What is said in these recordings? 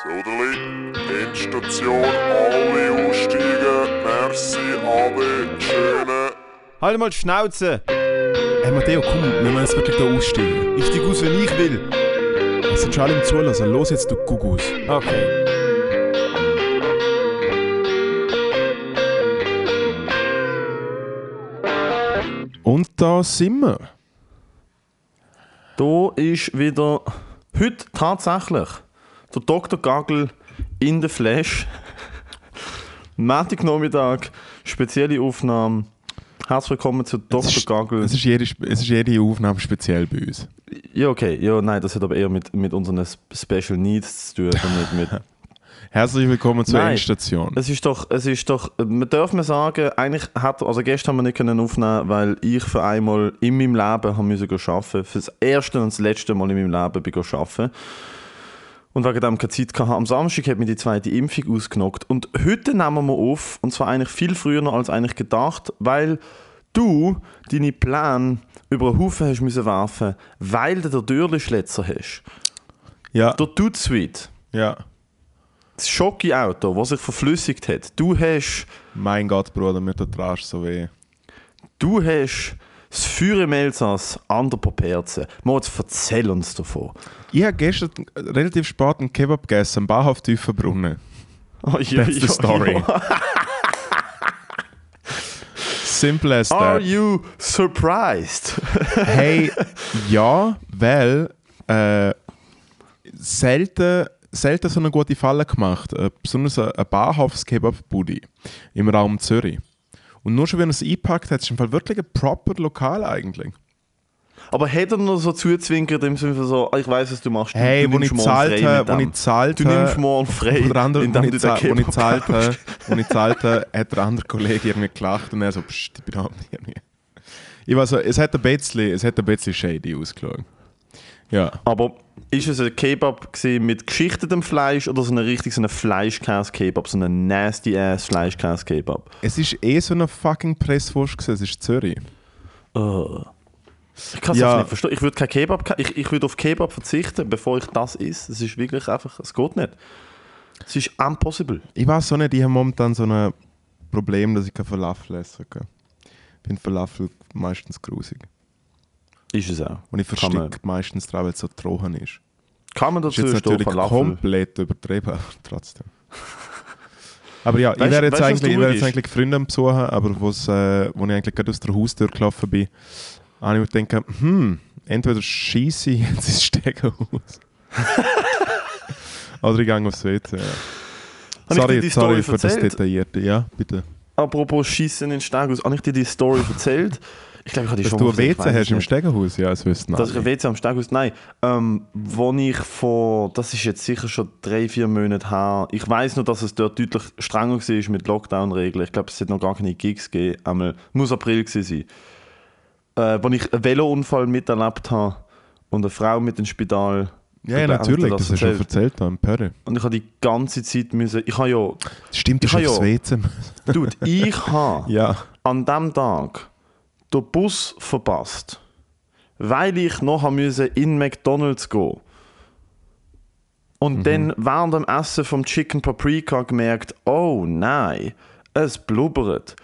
Soderli, Endstation, alle aussteigen. Merci, Ade, schöne. Halt mal die Schnauze! Hey Matteo, komm, wir müssen jetzt wirklich da aussteigen. Ich steig aus, wenn ich will. Es sind schon alle im Zulassen. Los jetzt, du Gugus. Okay. Und da sind wir. Da ist wieder heute tatsächlich der Dr. Gagel in der Flash. Montag spezielle Aufnahme. Herzlich willkommen zu Dr. Es ist, Gagel. es, ist jede, es ist jede Aufnahme speziell bei uns. Ja, okay. Ja, nein, das hat aber eher mit, mit unseren Special Needs zu tun. Damit mit, Herzlich willkommen zur Nein. Endstation. es ist doch, es ist doch, man darf man sagen, eigentlich hat, also gestern haben wir nicht können aufnehmen, weil ich für einmal in meinem Leben haben müssen arbeiten. Für das erste und das letzte Mal in meinem Leben bin ich arbeiten. Und wegen dem keine Zeit hatte. Am Samstag hat mir die zweite Impfung ausgenockt. Und heute nehmen wir auf, und zwar eigentlich viel früher als eigentlich gedacht, weil du deine Pläne über einen Haufen hast müssen werfen, weil du den Dürrlischletzer hast. Ja, Der Dude Sweet. ja. Das Schocki-Auto, das sich verflüssigt hat. Du hast, Mein Gott, Bruder, mir tut der Arsch so weh. du hast das Feuer im Elsass an der Poperze. Moritz, erzähl uns davon. Ich habe gestern relativ spät einen Kebab gegessen, am Bahnhof Tiefenbrunnen. Oh, ja, That's the story. Simple as Are that. you surprised? Hey, ja, weil äh, selten, selten so eine gute Falle gemacht. Äh, besonders ein, ein Bahnhofs-Kebab-Buddy im Raum Zürich. Und nur schon, wenn er es eingepackt hat, ist es im Fall wirklich ein proper Lokal eigentlich. Aber hat er noch so zuzwinkert im Sinne von so, "Ah, ich weiß, was du machst. Du, Hey, du wo ich nimmst morgen zahlt frei habe, mit wo ich zahlt Du nimmst morgen frei, Oder andere, wo indem ich wo ich Kebab zahlt habe, kaufst. wo ich zahlt habe, hat der andere Kollege irgendwie gelacht und er so, pst, ich bin auch nicht irgendwie. Ich weiß so, es hat ein bisschen, es hat ein bisschen shady ausgeschaut. Ja. Aber ist es ein Kebab mit geschichtetem Fleisch oder so ein richtig so ein Fleischkäse-Kebab, so ein nasty-ass Fleischkäse-Kebab? Es ist eh so eine fucking Presswurst gewesen, es ist Zürich. Oh. Ich kann es Ja. nicht verstehen. Ich würde kein Kebab, ke- ich, ich würde auf Kebab verzichten, bevor ich das isse. Es ist wirklich einfach, es geht nicht. Es ist impossible. Ich weiß so nicht, ich habe momentan so ein Problem, dass ich kein Falafel essen kann. Ich finde Falafel meistens grusig. Ist es auch. Und ich verstecke meistens daran, weil es so trocken ist. Kann man Das ist dazu jetzt natürlich komplett übertrieben, aber trotzdem. Aber ja, ich Weißt- wäre jetzt, weißt eigentlich, ich wäre jetzt eigentlich Freunde besuchen, aber wo's, äh, wo ich eigentlich gerade aus der Haustür gelaufen bin, habe ich mir gedacht, hm, entweder scheisse ich jetzt ins Stegenhaus. Oder ich gehe aufs WC. Ja. Ich Sorry, sorry Story für das? Detaillierte. Ja, bitte. Apropos Schießen in Steg aus. Habe ich dir die Story erzählt? Ich glaube, ich habe die Dass schon du ein WC hast im. Stegenhaus, ja, das wissen Dass ich ein. WC am Steghaus, nein, ähm, wo ich vor, das ist jetzt sicher schon drei, vier Monate her, ich weiß nur, dass es dort deutlich strenger war mit Lockdown-Regeln. Ich glaube, es hat noch gar keine Gigs gegeben, einmal, muss April gewesen sein. Äh, wo ich einen Velounfall miterlebt habe und eine Frau mit ins Spital. Ja, ja, natürlich, das hast du schon erzählt. da im Pörre. Und ich habe die ganze Zeit müssen, ich habe ja, Stimmt, Ich habe ja- WC müssen. dude, ich habe Ja. an dem Tag den Bus verpasst, weil ich noch in McDonalds gehen. Und dann während dem Essen vom Chicken Paprika gemerkt, oh nein, es blubbert.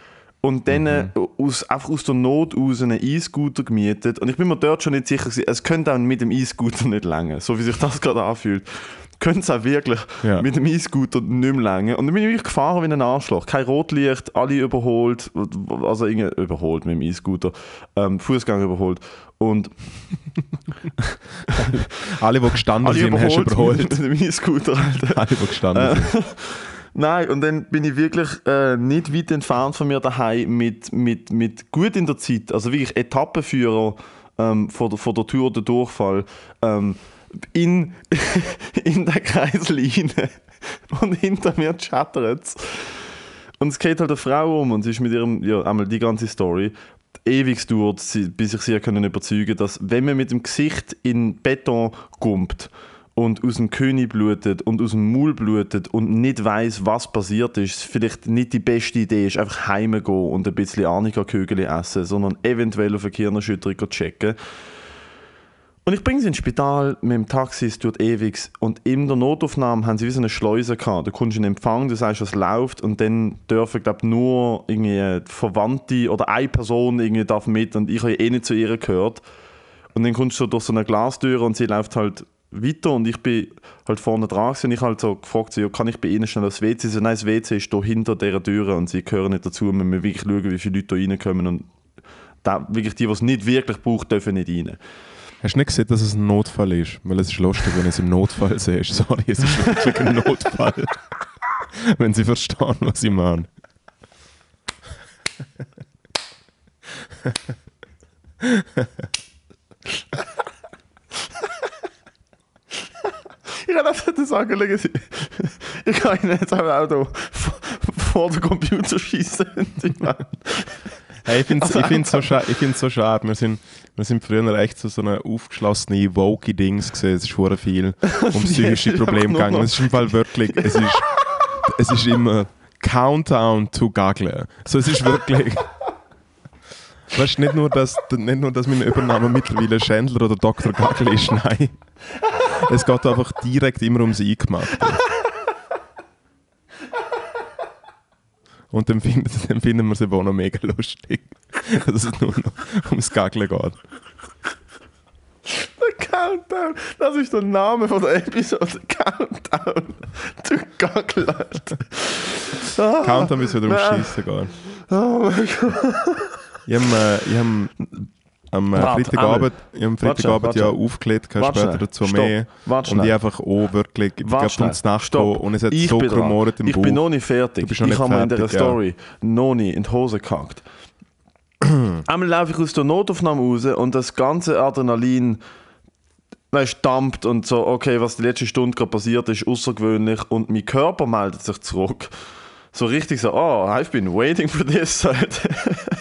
Und dann äh, aus, einfach aus der Not aus einen E-Scooter gemietet. Und ich bin mir dort schon nicht sicher, gewesen, es könnte auch mit dem E-Scooter nicht länger, so wie sich das gerade anfühlt. Könnte es auch wirklich Ja. mit dem E-Scooter nicht mehr länger. Und dann bin ich wirklich gefahren wie ein Arschloch. Kein Rotlicht, alle überholt, also irgendwie überholt mit dem E-Scooter, ähm, Fußgang überholt. Und Alle, die gestanden alle sind, hast du überholt. mit dem E-Scooter, Alter. Alle, die gestanden sind. Nein, und dann bin ich wirklich äh, nicht weit entfernt von mir daheim mit, mit, mit gut in der Zeit, also wirklich Etappenführer ähm, vor, der, vor der Tür der Durchfall, ähm, in, in der Kreisel rein. Und hinter mir chattert es. Und es geht halt eine Frau um und sie ist mit ihrem, ja, einmal die ganze Story, ewig dauert, bis ich sie können überzeugen dass wenn man mit dem Gesicht in Beton gumpt und aus dem König blutet und aus dem Maul blutet und nicht weiß, was passiert ist, vielleicht nicht die beste Idee ist, einfach heimgehen und ein bisschen Arnika-Kögel essen, sondern eventuell auf eine Gehirnerschütterung checken. Und ich bringe sie ins Spital mit dem Taxi, es tut ewig. Und in der Notaufnahme haben sie wie so eine Schleuse gehabt. Da kommst du in Empfang, du sagst, was läuft. Und dann dürfen, glaube nur irgendwie Verwandte oder eine Person irgendwie darf mit. Und ich habe eh nicht zu ihr gehört. Und dann kommst du durch so eine Glastür und sie läuft halt weiter. Und ich bin halt vorne dran und ich halt so gefragt, so, kann ich bei ihnen schnell aufs WC? Sie so, nein, das WC ist da hinter dieser Tür und sie gehören nicht dazu. Wir müssen wirklich schauen, wie viele Leute da reinkommen. Und da, wirklich die, die es nicht wirklich braucht, dürfen nicht rein. Hast du nicht gesehen, dass es ein Notfall ist? Weil es ist lustig, wenn es im Notfall siehst. Sorry, es ist wirklich ein Notfall. wenn sie verstehen, was ich meine. Ich kann einfach das schauen Sie, ich kann Ihnen jetzt auch Auto vor den Computer schießen. Hey, ich finde es Also so, scha so schade. Wir sind, wir sind früher echt so, so eine aufgeschlossene, woke Dings gesehen. Es ist hure viel um psychische Probleme gegangen. Es ist im Fall wirklich, es ist, es ist immer Countdown to Gaggle. So, es ist wirklich. Weißt du, nicht nur, dass, nicht nur, dass mein Übername mittlerweile Schändler oder Dr. Gaggle ist, nein. Es geht einfach direkt immer ums Eingemachte. Und dann finden, dann finden wir es eben auch noch mega lustig, dass es nur noch ums Gaggeln geht. Der Countdown, das ist der Name von der Episode. Countdown Gaggle. Alter. Ah, Countdown bis wieder ums nein. Schießen geht. Oh mein Gott. Ich habe äh, ich hab am äh, Freitagabend, am Freitagabend ja aufgelegt, kannst Warte später dazu Stopp. mehr. Warte Und ich einfach auch wirklich, ich glaube, ums. Nacht und es hat Ich so gemordet im Ich Bauch. bin noch nicht fertig. Ich habe mir in fertig, ja. Story noch nicht in die Hose gehackt. Einmal laufe ich aus der Notaufnahme raus und das ganze Adrenalin weißt, dampft und so, okay, was die letzte Stunde gerade passiert ist, außergewöhnlich und mein Körper meldet sich zurück. So richtig so, oh, I've been waiting for this.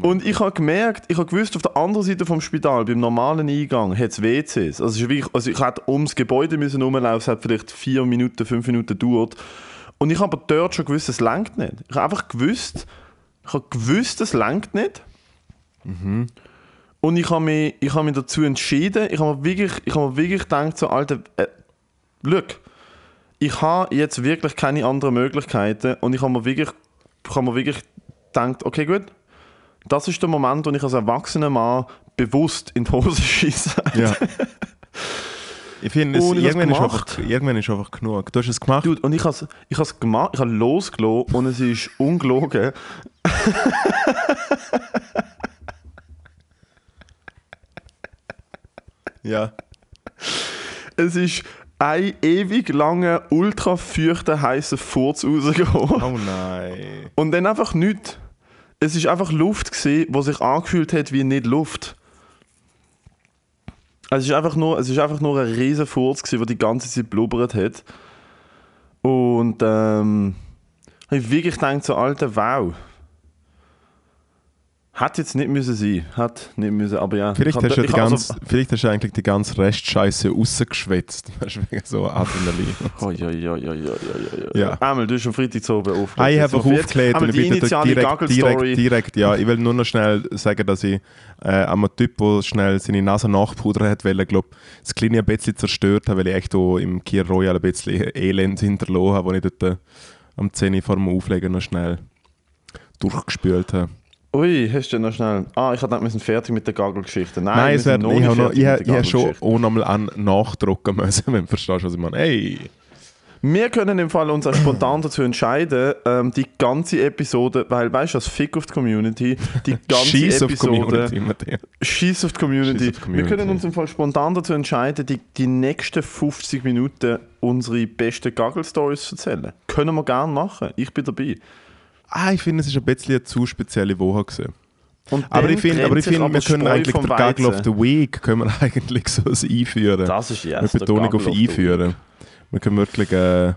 Und ich habe gemerkt, ich habe gewusst, auf der anderen Seite vom Spital, beim normalen Eingang, hat es WCs. Also, es ist wirklich, also ich hätte ums Gebäude müssen rumlaufen, es hat vielleicht vier Minuten, fünf Minuten gedauert. Und ich habe aber dort schon gewusst, es langt nicht. Ich habe einfach gewusst, ich habe gewusst, es langt nicht. Und ich habe mich, ich habe mich dazu entschieden, ich habe mir wirklich, ich habe mir wirklich gedacht, so, Alter, äh, schau, ich habe jetzt wirklich keine anderen Möglichkeiten und ich habe mir wirklich, ich habe mir wirklich gedacht, okay, gut, das ist der Moment, wo ich als erwachsener Mann bewusst in die Hose schieße. Ja. Ich finde, es- irgendwann, ist einfach, irgendwann ist einfach genug. Du hast es gemacht. Dude, und ich habe es ich has gemacht, ich habe losgelassen und es ist ungelogen. Ja. Es ist ein ewig langer, ultra feuchter, heißer Furz rausgekommen. Oh nein. Und dann einfach nichts. Es ist einfach Luft gesehen, was sich angefühlt hat wie nicht Luft. Es ist einfach nur, es ist einfach nur ein riesen Furz gewesen, der die ganze Zeit blubbert hat. Und ähm, ich wirklich gedacht, so alter Wow. Hat jetzt nicht müssen sein, hat nicht müssen, aber ja. Vielleicht ich hast, du die ich hab ganze, vielleicht hast du eigentlich die ganze Restscheiße rausgeschwätzt. Weißt du, wegen so Adrenalin. Oh, ja, ja, ja, ja, ja, ja, Ja. Einmal, du hast am Freitag so oben aufgelegt. Ah, ich habe jetzt- aufgelegt, die ich initiale direkt, direkt, direkt, ja. Ich will nur noch schnell sagen, dass ich äh, am Typ, der schnell seine Nase nachpudern hat, weil glaub, das Kleine ein bisschen zerstört habe, weil ich echt auch im Kia Royal ein bisschen Elend hinterlassen habe, wo ich dort äh, am 10 Uhr vor dem Auflegen noch schnell durchgespült habe. Ui, hast du noch schnell. Ah, ich dachte, wir sind fertig mit der Gaggle-Geschichte. Nein, Nein, es noch ich habe noch, ich, ich habe schon auch nochmal an nachdrucken müssen, wenn du verstehst, was ich meine. Hey! Wir können im Fall uns auch spontan dazu entscheiden, ähm, die ganze Episode, weil weißt du, als Fick auf die Community, die ganze Episode. Schieß auf die Community. Scheiss auf die Community. Wir können uns im Fall spontan dazu entscheiden, die, die nächsten 50 Minuten unsere besten Gaggle-Stories zu erzählen. Können wir gerne machen. Ich bin dabei. Ah, ich finde, es ist ein bisschen eine zu spezielle Woche gewesen. Aber ich finde, aber ich finde, wir können eigentlich den Gaggle of the Week können wir eigentlich so einführen. Das ist yes, Mit der Betonung auf einführen. Wir können wirklich, äh,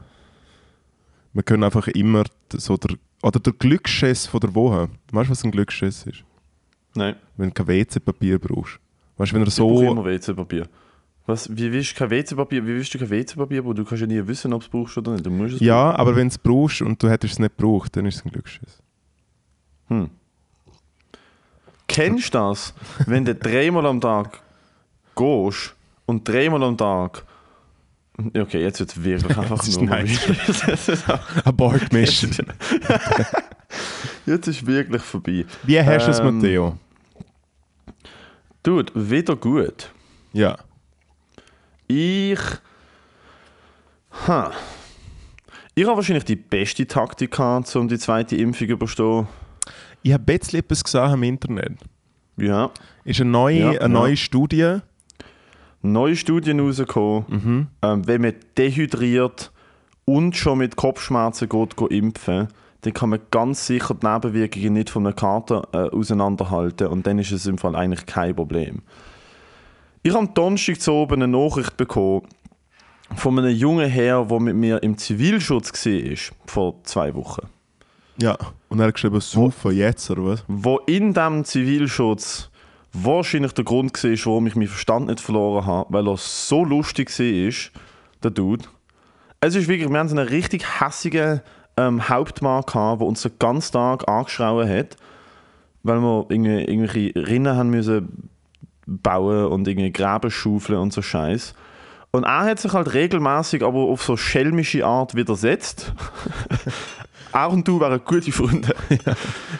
wir können einfach immer so der, oder der Glücksschiss von der Woche. Weißt du, was ein Glücksschiss ist? Nein, Wenn du kein WC-Papier brauchst. Weißt du, wenn er ich brauche so. immer WC-Papier. Was, wie willst du kein WC-Papier? Wie willst du kein WC-Papier? brauchen? Du kannst ja nie wissen, ob du es brauchst oder nicht. Du musst es Ja, aber wenn du es brauchst und du hättest es nicht gebraucht, dann ist es ein Glücksschiss. Kennst du das, wenn du dreimal am Tag gehst und dreimal am Tag. Okay, jetzt wird es wirklich einfach nur. Abort Mission. jetzt ist wirklich vorbei. Wie hast du es, Ähm, Matteo? Dude, wieder gut. Ja. Ich. Ha. Ich habe wahrscheinlich die beste Taktik gehabt, um die zweite Impfung zu überstehen. Ich habe bisschen etwas gesehen im Internet. Ja. Ist eine neue, Ja, eine ja. neue Studie. Neue Studien rausgekommen, Mhm. ähm, wenn man dehydriert und schon mit Kopfschmerzen geht, geht impfen, dann kann man ganz sicher die Nebenwirkungen nicht von einer Karte äh, auseinanderhalten und dann ist es im Fall eigentlich kein Problem. Ich habe Donnerstag zu oben eine Nachricht bekommen von einem jungen Herr, der mit mir im Zivilschutz war, vor zwei Wochen. Ja. Und er hat geschrieben, super, jetzt oder was? wo in diesem Zivilschutz wahrscheinlich der Grund war, warum ich meinen Verstand nicht verloren habe, weil er so lustig war, der Dude. Es ist wirklich, wir haben so einen richtig hässigen ähm, Hauptmann gehabt, der uns den ganzen Tag angeschrien hat, weil wir irgendwie, irgendwelche Rinnen haben müssen bauen und irgendwie Gräben schaufeln und so Scheiß. Und er hat sich halt regelmäßig, aber auf so schelmische Art widersetzt. er und du wären gute Freunde.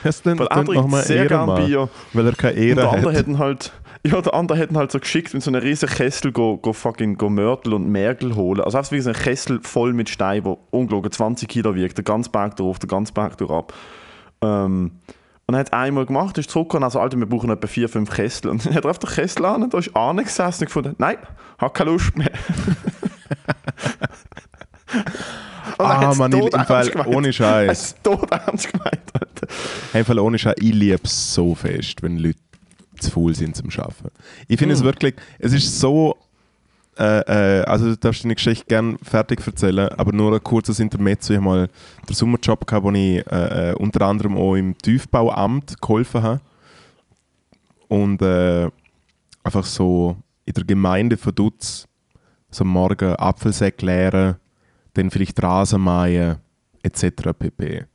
Das klingt, Weil er trinkt sehr gern Ehrenmann, Bier. Weil er keine Und Ehre der andere hat. hätten halt, ja, der andere hätten halt so geschickt mit so einem riesen Kessel go, go fucking go Mörtel und Mergel holen. Also einfach wie so ein Kessel voll mit Stein, der ungelogen 20 Kilo wiegt, der ganze Berg drauf, der ganze Berg ab. Ähm, und er hat einmal gemacht, ist zurückgekommen, also Alter, wir brauchen etwa vier, fünf Kessel. Und dann hat er auf den Kessel an und da ist Arne gesessen und gefunden, nein, hat keine Lust mehr. Ah, ich- im Fall ohne Er Scheiß. hat's todernst gemeint, Alter. Hey, im Fall ohne Scheiß, ich liebe es so fest, wenn Leute zu faul sind zum Arbeiten. Ich finde es Hm. wirklich, es ist so, äh, äh, also du darfst deine Geschichte gerne fertig erzählen, aber nur ein kurzes Intermezzo. Ich habe mal den Sommerjob gehabt, wo ich äh, äh, unter anderem auch im Tiefbauamt geholfen habe. Und äh, einfach so in der Gemeinde von Dutz so am Morgen Apfelsäcke leeren, dann vielleicht Rasen mähen, etc. pp.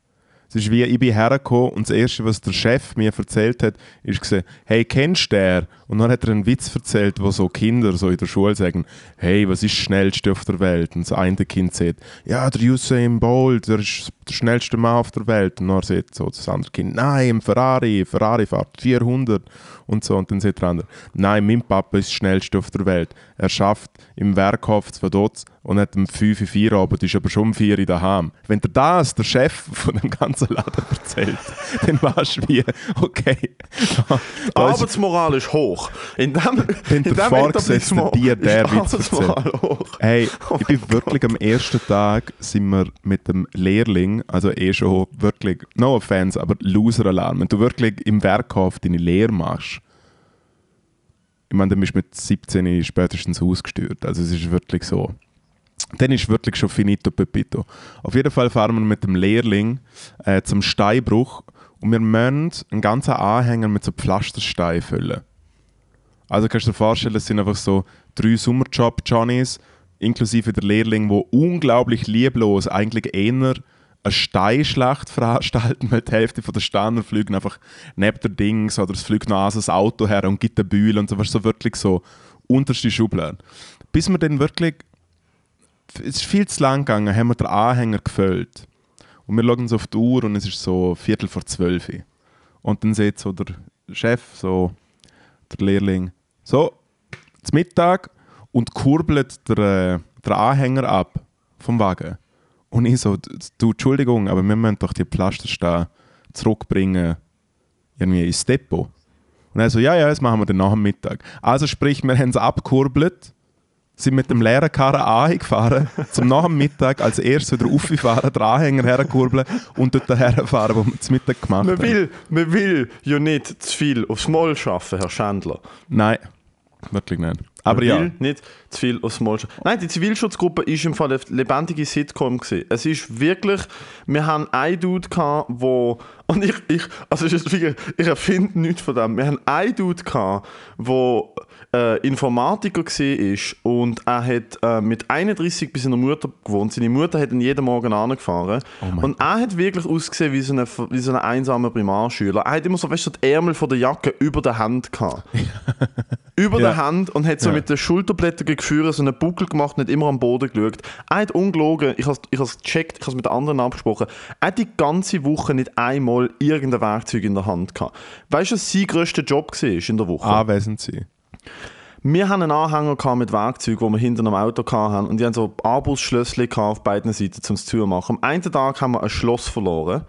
Es ist wie, ich bin hergekommen und das Erste, was der Chef mir erzählt hat, ist gesagt, hey, kennst du den? Und dann hat er einen Witz erzählt, wo so Kinder so in der Schule sagen, hey, was ist das Schnellste auf der Welt? Und das eine Kind sagt, ja, der Usain Bolt, der ist der schnellste Mann auf der Welt. Und dann sagt so das andere Kind, nein, im Ferrari, Ferrari fährt 400 und so. Und dann sagt der andere, nein, mein Papa ist der schnellste auf der Welt. Er schafft im Werkhof von dort und hat um 5 Uhr 4 Abend, ist aber schon um 4 Uhr daheim. Wenn dir das der Chef von dem ganzen Laden erzählt, dann weißt du wie, okay, da, Die da Arbeitsmoral ist hoch. In dem, Wenn in der dem Vorgesetzte dir der ist Witz Arbeitsmoral hoch. Hey, Oh ich bin wirklich am ersten Tag sind wir mit dem Lehrling, also eh schon wirklich, no offense, aber Loser-Alarm. Wenn du wirklich im Werkhof deine Lehre machst, ich meine, dann bist du mit 17 spätestens ausgesteuert. Also es ist wirklich so. Dann ist wirklich schon finito pepito. Auf jeden Fall fahren wir mit dem Lehrling äh, zum Steinbruch und wir müssen einen ganzen Anhänger mit so Pflasterstein füllen. Also kannst du dir vorstellen, es sind einfach so drei Sommerjob-Johnnies, inklusive der Lehrling, wo unglaublich lieblos eigentlich eher eine Steinschlacht veranstalten, weil die Hälfte der Steiner fliegen einfach neben der Dings oder es fliegt noch das Auto her und gibt eine Bühle und so, weißt so wirklich so unterste Schublade. Bis wir dann wirklich, es ist viel zu lang gegangen, haben wir den Anhänger gefüllt. Und wir schauen so auf die Uhr und es ist so Viertel vor zwölf. Und dann sieht so der Chef, so der Lehrling, so, zum Mittag und kurbelt der, äh, der Anhänger ab vom Wagen. Und ich so, du, Entschuldigung, aber wir müssen doch die Pflastersteine zurückbringen irgendwie ins Depot. Und er so, ja, ja, das machen wir dann nach dem Mittag. Also sprich, wir haben es abgekurbelt, sind mit dem leeren Karren angefahren, zum nach dem Mittag als erstes wieder auffahren, den Anhänger herkurbeln und dort herfahren, wo wir zum Mittag gemacht Man haben. will, man will ja nicht zu viel aufs Maul schaffen, Herr Schändler. Nein, wirklich nicht. Aber ja. nicht zu viel aufs Maul schaffen. Nein, die Zivilschutzgruppe ist im Fall eine lebendige Sitcom gewesen. Es ist wirklich, wir haben einen Dude gehabt, wo und ich, ich also es ist wirklich, ich erfinde nichts von dem. Wir haben einen Dude gehabt, wo äh, Informatiker war und er hat äh, mit 31 bei seiner Mutter gewohnt. Seine Mutter hat ihn jeden Morgen angefahren. mein und er hat wirklich ausgesehen wie so ein wie so ein einsamer Primarschüler. Er hat immer so, weißt du, die Ärmel von der Jacke über der Hand gehabt. über Ja. der Hand und hat so Ja. mit den Schulterblättern geführt, so einen Buckel gemacht, nicht immer am Boden geschaut. Er hat ungelogen, ich habe es gecheckt, ich habe es mit den anderen abgesprochen, er hat die ganze Woche nicht einmal irgendein Werkzeug in der Hand gehabt. Weißt du, was sein grösster Job war in der Woche? Anwesend sein. Wir haben einen Anhänger mit Werkzeug, wo wir hinter einem Auto hatten und die haben so Anbusschlössli gehabt auf beiden Seiten zum Zumachen. Am einen Tag haben wir ein Schloss verloren.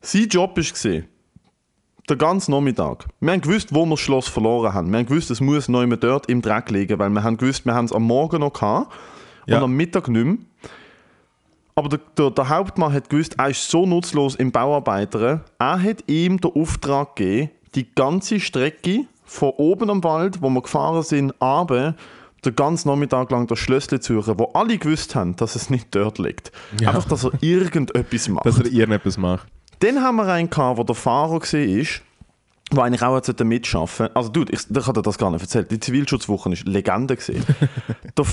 Sein Job war, der ganze Nachmittag. Wir haben gewusst, wo wir das Schloss verloren haben. Wir haben gewusst, es muss immer dort im Dreck liegen, weil wir haben gewusst, wir haben es am Morgen noch gehabt Ja. und am Mittag nicht mehr. Aber der, der, der Hauptmann hat gewusst, er ist so nutzlos im Bauarbeiter. Er hat ihm den Auftrag gegeben, die ganze Strecke von oben am Wald, wo wir gefahren sind, runter, den ganzen Nachmittag lang das Schlössli zu suchen, wo alle gewusst haben, dass es nicht dort liegt. Ja. Einfach, dass er irgendetwas macht. Dass er irgendetwas macht. Dann haben wir einen gehabt, wo der Fahrer war, der eigentlich auch hätte mitschaffen Also, Dude, ich, ich dir das gar nicht erzählt. Die Zivilschutzwoche war Legende. gewesen. der,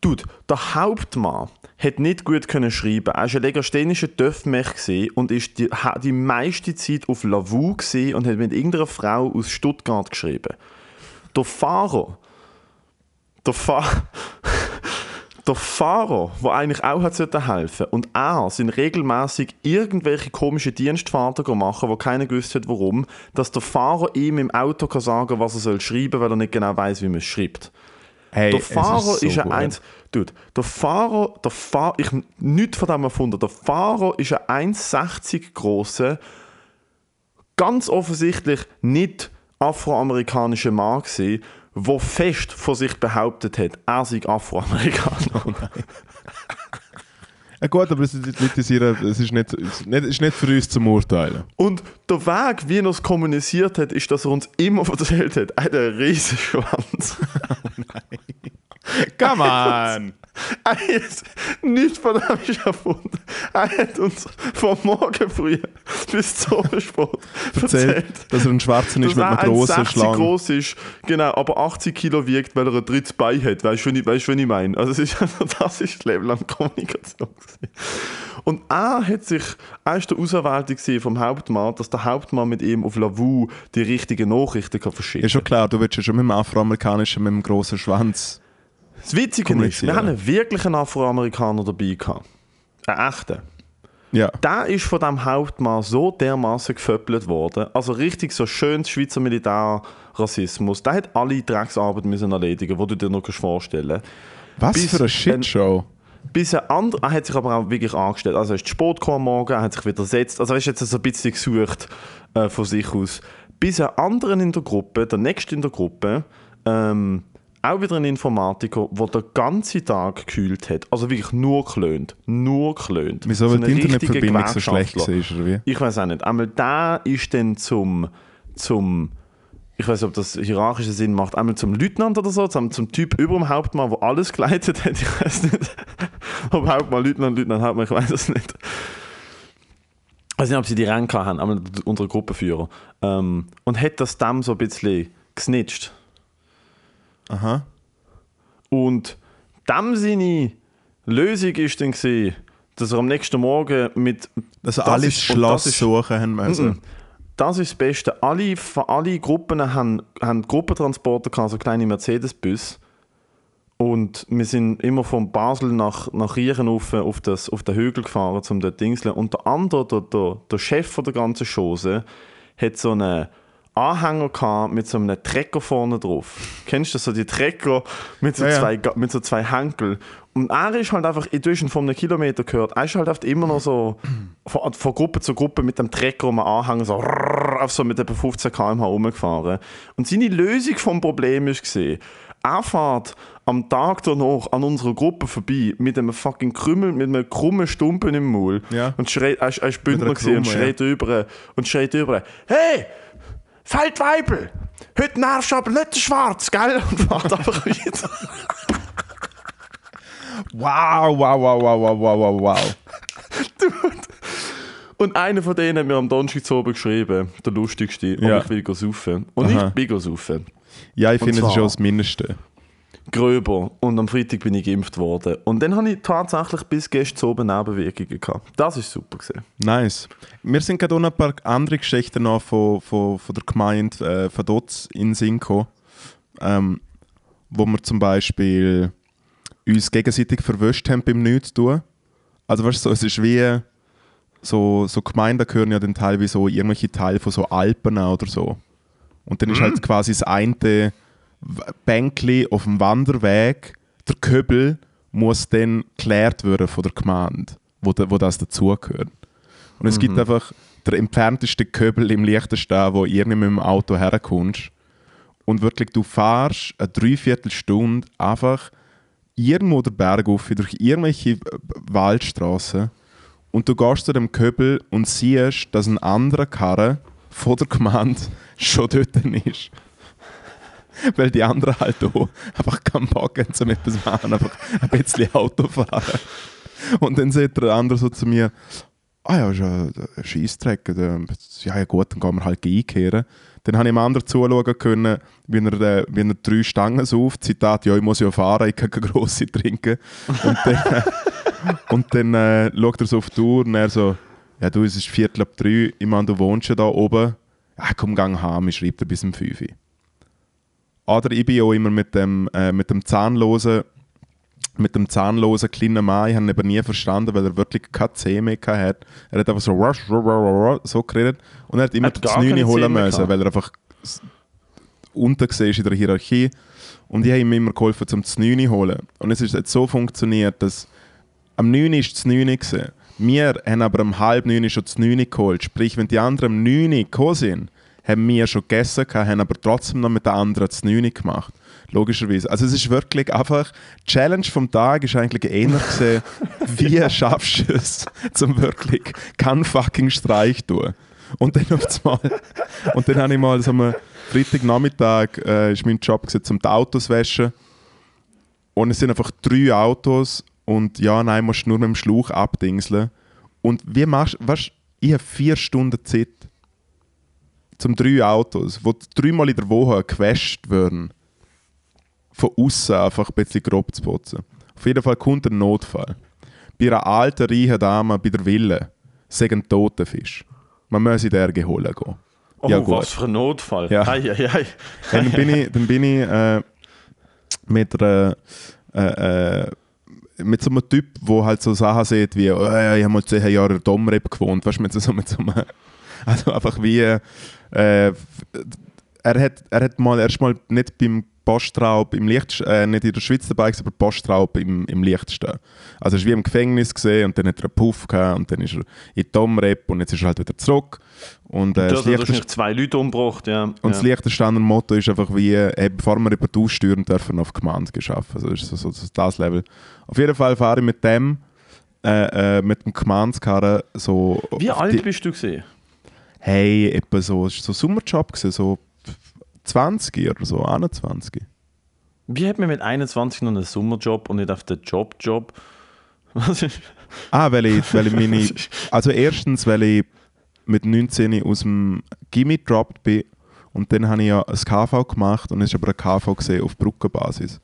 Dude, der Hauptmann hat nicht gut können schreiben. Er war ein legasthenischer Töffmech gewesen und ist die, die meiste Zeit auf Lavu und hat mit irgendeiner Frau aus Stuttgart geschrieben. Der Fahrer, der Fahrer, der Fahrer, der eigentlich auch hat sollte helfen und er sind regelmäßig irgendwelche komischen Dienstfahrten machen, wo keiner gewusst hat, warum, dass der Fahrer ihm im Auto kann sagen, was er soll schreiben, weil er nicht genau weiß, wie man es schreibt. Hey, Der Fahrer so ist, ein gut. eins, Dude, der Fahrer, der Fahrer, ich nichts von dem erfunden. Der Fahrer ist ein 1,60 grosser, ganz offensichtlich nicht afroamerikanischer Mann gewesen, der fest von sich behauptet hat, er sei Afroamerikaner. Ja, gut, aber es ist, ihrer- es ist, nicht, es ist nicht, für uns zum Urteilen. Und der Weg, wie er es kommuniziert hat, ist, dass er uns immer erzählt hat, er hat einen riesen Schwanz. Come on! Hat nichts von dem ist erfunden. Er hat uns von morgen früh bis zum Abendsport Erzählt, erzählt, dass er ein Schwarzer ist mit er einer grossen 1,60 Schlange. groß ist, genau, aber 80 Kilo wiegt, weil er ein drittes Bein hat. Weißt du, was ich- weißt du, was ich meine? Also, ist, das ist das Leben lang Kommunikation. Und er hat sich, er ist der Auserwählte vom Hauptmann, dass der Hauptmann mit ihm auf Lavu die richtigen Nachrichten kann verschicken Ist schon klar, du willst ja schon mit dem Afroamerikanischen, mit dem grossen Schwanz. Das Witzige ist, wir haben einen wirklichen Afroamerikaner dabei gehabt. Einen echten. Ja. Der ist von dem Hauptmann so dermaßen geföppelt worden. Also richtig so schönes Schweizer Militärrassismus. Der hat alle Drecksarbeit müssen erledigen, die du dir noch kannst vorstellen Was Bis für eine Shitshow. Bis ein anderer, er hat sich aber auch wirklich angestellt. Also er ist spät gekommen am Morgen, er hat sich widersetzt. Also er ist jetzt so ein bisschen gesucht äh, von sich aus. Bis ein anderer in der Gruppe, der nächste in der Gruppe, ähm, auch wieder ein Informatiker, der den ganzen Tag gekühlt hat. Also wirklich nur klönt. Nur klönt. Wieso, So weil die ein richtiger Internetverbindung so schlecht war, oder wie? Ich weiß auch nicht. Einmal der ist dann zum, zum ich weiß nicht, ob das hierarchischer Sinn macht, einmal zum Leutnant oder so, zum, zum Typ über dem Hauptmann, der alles geleitet hat. Ich weiß nicht, ob Hauptmann, Leutnant, Leutnant, Hauptmann, ich weiß es nicht. Ich weiß nicht, ob sie die Ränke haben, einmal unsere Gruppenführer. Ähm, und hat das dem so ein bisschen gesnitcht. Aha. Und dem seine Lösung ist dann gewesen, dass er am nächsten Morgen mit... Dass Das alle ist- das und Schloss ist- suchen haben müssen. Das ist das Beste. Alle, alle Gruppen haben, haben Gruppentransporter gehabt, so kleine Mercedes-Bus. Und wir sind immer von Basel nach, nach Riechen auf, auf, das, auf den Hügel gefahren, um dort Dingseln. Und der andere, der, der, der Chef von der ganzen Chose, hat so einen Anhänger gehabt mit so einem Trecker vorne drauf. Kennst du das, so die Trecker mit so, Ja, ja. zwei, mit so zwei Henkel? Und er ist halt einfach, du hast ihn von einem Kilometer gehört, er ist halt oft immer noch so von, von Gruppe zu Gruppe mit dem Trecker um den Anhänger so, auf so mit etwa 15 km/h rumgefahren. Und seine Lösung vom Problem ist gesehen, er fährt am Tag danach an unserer Gruppe vorbei mit einem fucking Krümmel, mit einem krummen Stumpen im Maul Ja. und schreit, er, ist- er ist Bündner gewesen und Krumme, schreit über und schreit über, hey, Feldweibel, heute nervst du aber nicht Schwarz, gell? Und fährt einfach wieder. Wow, wow, wow, wow, wow, wow, wow, wow. Und einer von denen hat mir am Donnerstag oben geschrieben, der lustigste, Ja. ich will saufen. Und Aha. ich bin saufen. Ja, ich finde, das ist schon das Mindeste. Gröber. Und am Freitag bin ich geimpft worden. Und dann habe ich tatsächlich bis gestern oben Nebenwirkungen gehabt. Das ist super gewesen. Nice. Wir sind gerade auch noch ein paar andere Geschichten noch von, von, von der Gemeinde äh, von dort in gekommen. ähm, wo wir zum Beispiel uns gegenseitig verwischt haben beim Nichts tun. Also weißt du, so, es ist wie so, so Gemeinden gehören ja dann teilweise so irgendwelche Teile von so Alpen oder so. Und dann ist halt quasi das eine Bänkli auf dem Wanderweg, der Köbel muss dann geklärt werden von der Gemeinde, wo, da, wo das dazugehört. Und es gibt einfach der entfernteste Köbel im Liechtenstein, wo irgendwie mit dem Auto herkommst. Und wirklich, du fährst eine Dreiviertelstunde einfach irgendwo den Berg auf, durch irgendwelche Waldstraßen und du gehst zu dem Köbel und siehst, dass ein anderer Karre von der Gemeinde schon dort ist. Weil die anderen halt auch einfach keinen Bock haben, zum etwas machen, einfach ein bisschen Auto fahren. Und dann sagt der andere so zu mir, ah ja, ist ja ein Scheissdreck, äh, ja, ja gut, dann gehen wir halt einkehren. Dann habe ich dem anderen zuschauen können, wie er, äh, wie er drei Stangen sauft, Zitat, ja, ich muss ja fahren, ich kann keine grosse trinken. Und dann, und dann äh, schaut er so auf die Uhr und er so, ja du, es ist Viertel ab drei, ich meine, du wohnst ja da oben. Ja, komm, gang heim, ich schreibe dir bis um fünf. Uhr. Oder ich bin auch immer mit dem, äh, mit dem zahnlosen mit dem zahnlosen kleinen Mann, ich habe ihn eben nie verstanden, weil er wirklich keine Zähne mehr hat. Er hat einfach so rush, rush, rush, so geredet und er hat immer Hat das gar keine Znüni holen Zähne mehr müssen, weil er einfach unten war in der Hierarchie. Und ich habe ihm immer geholfen, zum Znüni holen. Und es ist jetzt so funktioniert, dass am 9 war das 9 gewesen. Wir haben aber um halb 9 schon das 9 geholt. Sprich, wenn die anderen um 9 gekommen sind, haben wir schon gegessen, haben aber trotzdem noch mit den anderen das 9 gemacht. Logischerweise. Also es ist wirklich einfach, die Challenge vom Tag ist eigentlich ähnlich gesehen, wie schaffst du es, zum wirklich keinen fucking Streich tun. Und dann auf Mal, und dann habe ich mal so am Freitagnachmittag, äh, ist mein Job gewesen, zum die Autos waschen. Und es sind einfach drei Autos und ja, nein, musst du nur mit dem Schlauch abdingseln. Und wie machst du, weißt, ich habe vier Stunden Zeit zum drei Autos, die dreimal in der Woche gewäscht werden, von außen einfach ein bisschen grob zu putzen. Auf jeden Fall kommt ein Notfall. Bei einer alten, reichen Dame bei der Villa sagen ein toter Fisch. Man muss in der Erge holen gehen. Oh, Ja, was für ein Notfall. Ja. Ei, ei, ei. dann bin ich, dann bin ich äh, mit einer, äh, äh, mit so einem Typ, der halt so Sachen sieht wie, oh, ich habe mal zehn Jahre in Domrep gewohnt, weißt du, mit so, mit so einem, also einfach wie, äh, er, hat, er hat mal erstmal nicht beim Postraub im Licht, äh, nicht in der Schweiz dabei, aber Postraub im, im Lichtstehen. Also er ist wie im Gefängnis gesehen und dann hat er einen Puff gehabt und dann ist er in Domrep und jetzt ist er halt wieder zurück. Und, äh, Du das Liechtenstein- wahrscheinlich zwei Leute umgebracht, ja. und ja. das Liechtensteiner Motto ist einfach wie, hey, bevor wir über die aussteuern, dürfen wir auf Gemeinde geschaffen. Also das ist so, so, so das Level. Auf jeden Fall fahre ich mit dem, äh, äh, mit dem Gemeindekarren so... Wie alt die- bist du gesehen? Hey, etwa so, es war so ein Sommerjob, gewesen, so 20 oder so, 21. Wie hat man mit 21 noch einen Sommerjob und nicht auf den Job-Job? Was ist? Ah, weil ich, weil ich meine... Also erstens, weil ich mit 19 aus dem Gimmi gedroppt bin und dann habe ich ja ein KV gemacht und es war aber ein KV gesehen auf Brückenbasis,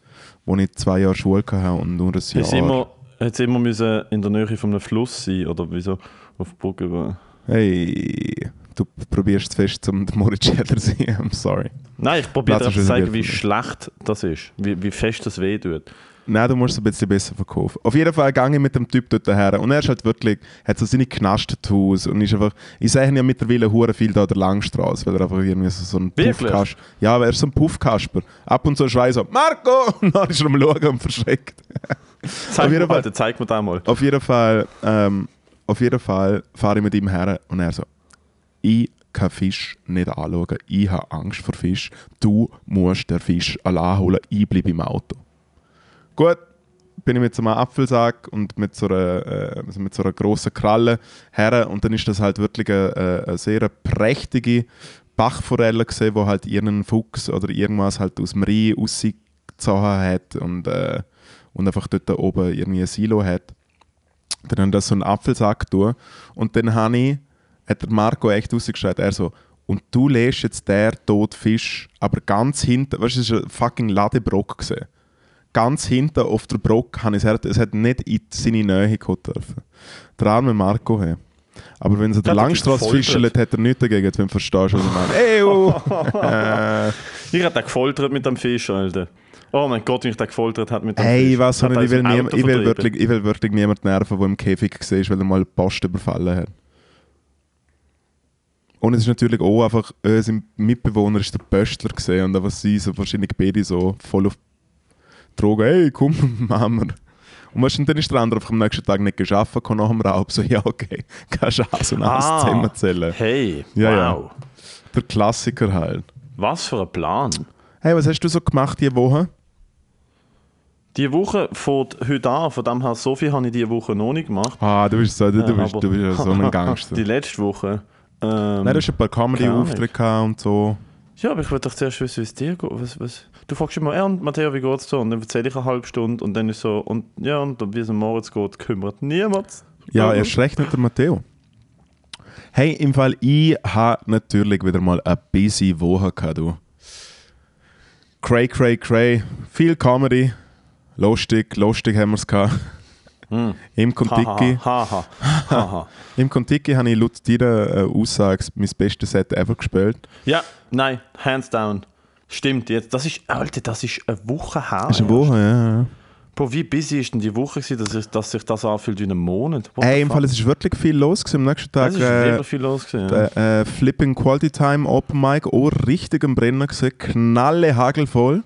wo ich zwei Jahre Schule hatte und nur ein Jahr... Du immer, hat's immer müssen in der Nähe von einem Fluss sein oder wieso auf Brücke? Hey, du probierst fest zum Moritz Scheller zu sein, I'm sorry. Nein, ich probiere dir zu zeigen, wie schlecht das ist, wie, wie fest das weh tut. Nein, du musst es ein bisschen besser verkaufen. Auf jeden Fall gehe ich mit dem Typ dort her und er ist halt wirklich, hat so seine Knastentattoos und ist einfach, ich sehe ihn ja mittlerweile hure viel da der Langstrasse, weil er einfach irgendwie so, so ein? Puffkasper, ja, aber er ist so ein Puffkasper. Ab und zu schreit so, Marco! Und dann ist er am Schauen und verschreckt. Zeig jeden mir, Fall- Alter, zeig mir das mal. Auf jeden Fall, ähm, auf jeden Fall fahre ich mit ihm her und er so, ich kann Fisch nicht anschauen, ich habe Angst vor Fisch, du musst den Fisch allein holen, ich bleibe im Auto. Gut, bin ich mit so einem Apfelsack und mit so einer, äh, also mit so einer grossen Kralle her. Und dann ist das halt wirklich eine, eine- eine sehr prächtige Bachforelle gesehen, wo halt irgendein Fuchs oder irgendwas halt aus dem Rhein rausgezogen hat und, äh, und einfach dort oben irgendwie ein Silo hat. Dann haben das so einen Apfelsack tun. Und dann habe ich, hat der Marco echt rausgeschreit, er so, und du lässt jetzt der tote Fisch, aber ganz hinten, weißt du, es war ein fucking Ladebrock gesehen. Ganz hinten auf der Brock habe ich es, es hat nicht in seine Nähe kommen dürfen. Der arme Marco, hey. Aber wenn sie der Langstrasse fischelt, hat er nichts dagegen, wenn du verstehst, was ich meine. Ey, oh. äh, Ich hab den gefoltert mit dem Fisch, Alter. Oh mein Gott, wie ich den gefoltert hat mit dem Hey, Fisch. was ich, ich, will ich, will wirklich, ich will wirklich niemanden nerven, der im Käfig war, weil er mal Post überfallen hat. Und es ist natürlich auch einfach, äh, sein Mitbewohner ist der Pöstler gesehen und einfach sie so wahrscheinlich beide so voll auf Drogen, hey, komm, machen wir. Und weißt, du, und dann ist der andere einfach am nächsten Tag nicht geschafft, kam nach dem Raub, so, ja, okay, kannst du auch so ein Ah, Zimmer zählen. Hey, Ja, ja. wow. Der Klassiker halt. Was für ein Plan. Hey, was hast du so gemacht diese Woche? Die Woche fängt heute an, von dem her, so viel habe ich diese Woche noch nicht gemacht. Ah, du bist so, du, du, Ja, bist, du bist ja so ein Gangster. Die letzte Woche. Ähm, Nein, du hast ein paar Comedy-Auftritte und so. Ja, aber ich würde doch zuerst wissen, wie es dir geht. Was, was? Du fragst immer, ja, und Matteo, wie geht's so? Und dann erzähle ich eine halbe Stunde und dann ist so, und ja, und wie es am Moritz geht, kümmert niemand. Ja, erst recht nicht der Matteo. Hey, im Fall, ich habe natürlich wieder mal eine busy Woche gehabt, du. Cray, cray, cray. Viel Comedy. Lustig, lustig haben wir es gehabt. Hm. Im Kontiki. Im Kontiki habe ich laut deiner äh, Aussage mein bestes Set ever gespielt. ja, nein, hands down. Stimmt jetzt. Das ist, Alter, das ist eine Woche her. Das ist eine Woche, ja. ja. Bro, wie busy ist denn die Woche gewesen, dass, ich, dass sich das anfühlt wie ein Monat? What the im? Fall, es ist wirklich viel los gewesen. Am nächsten Tag Es ist äh, viel los gewesen. Ja. der, äh, Flipping Quality Time Open Mic auch richtig am Brennen gesehen. Knalle hagelvoll.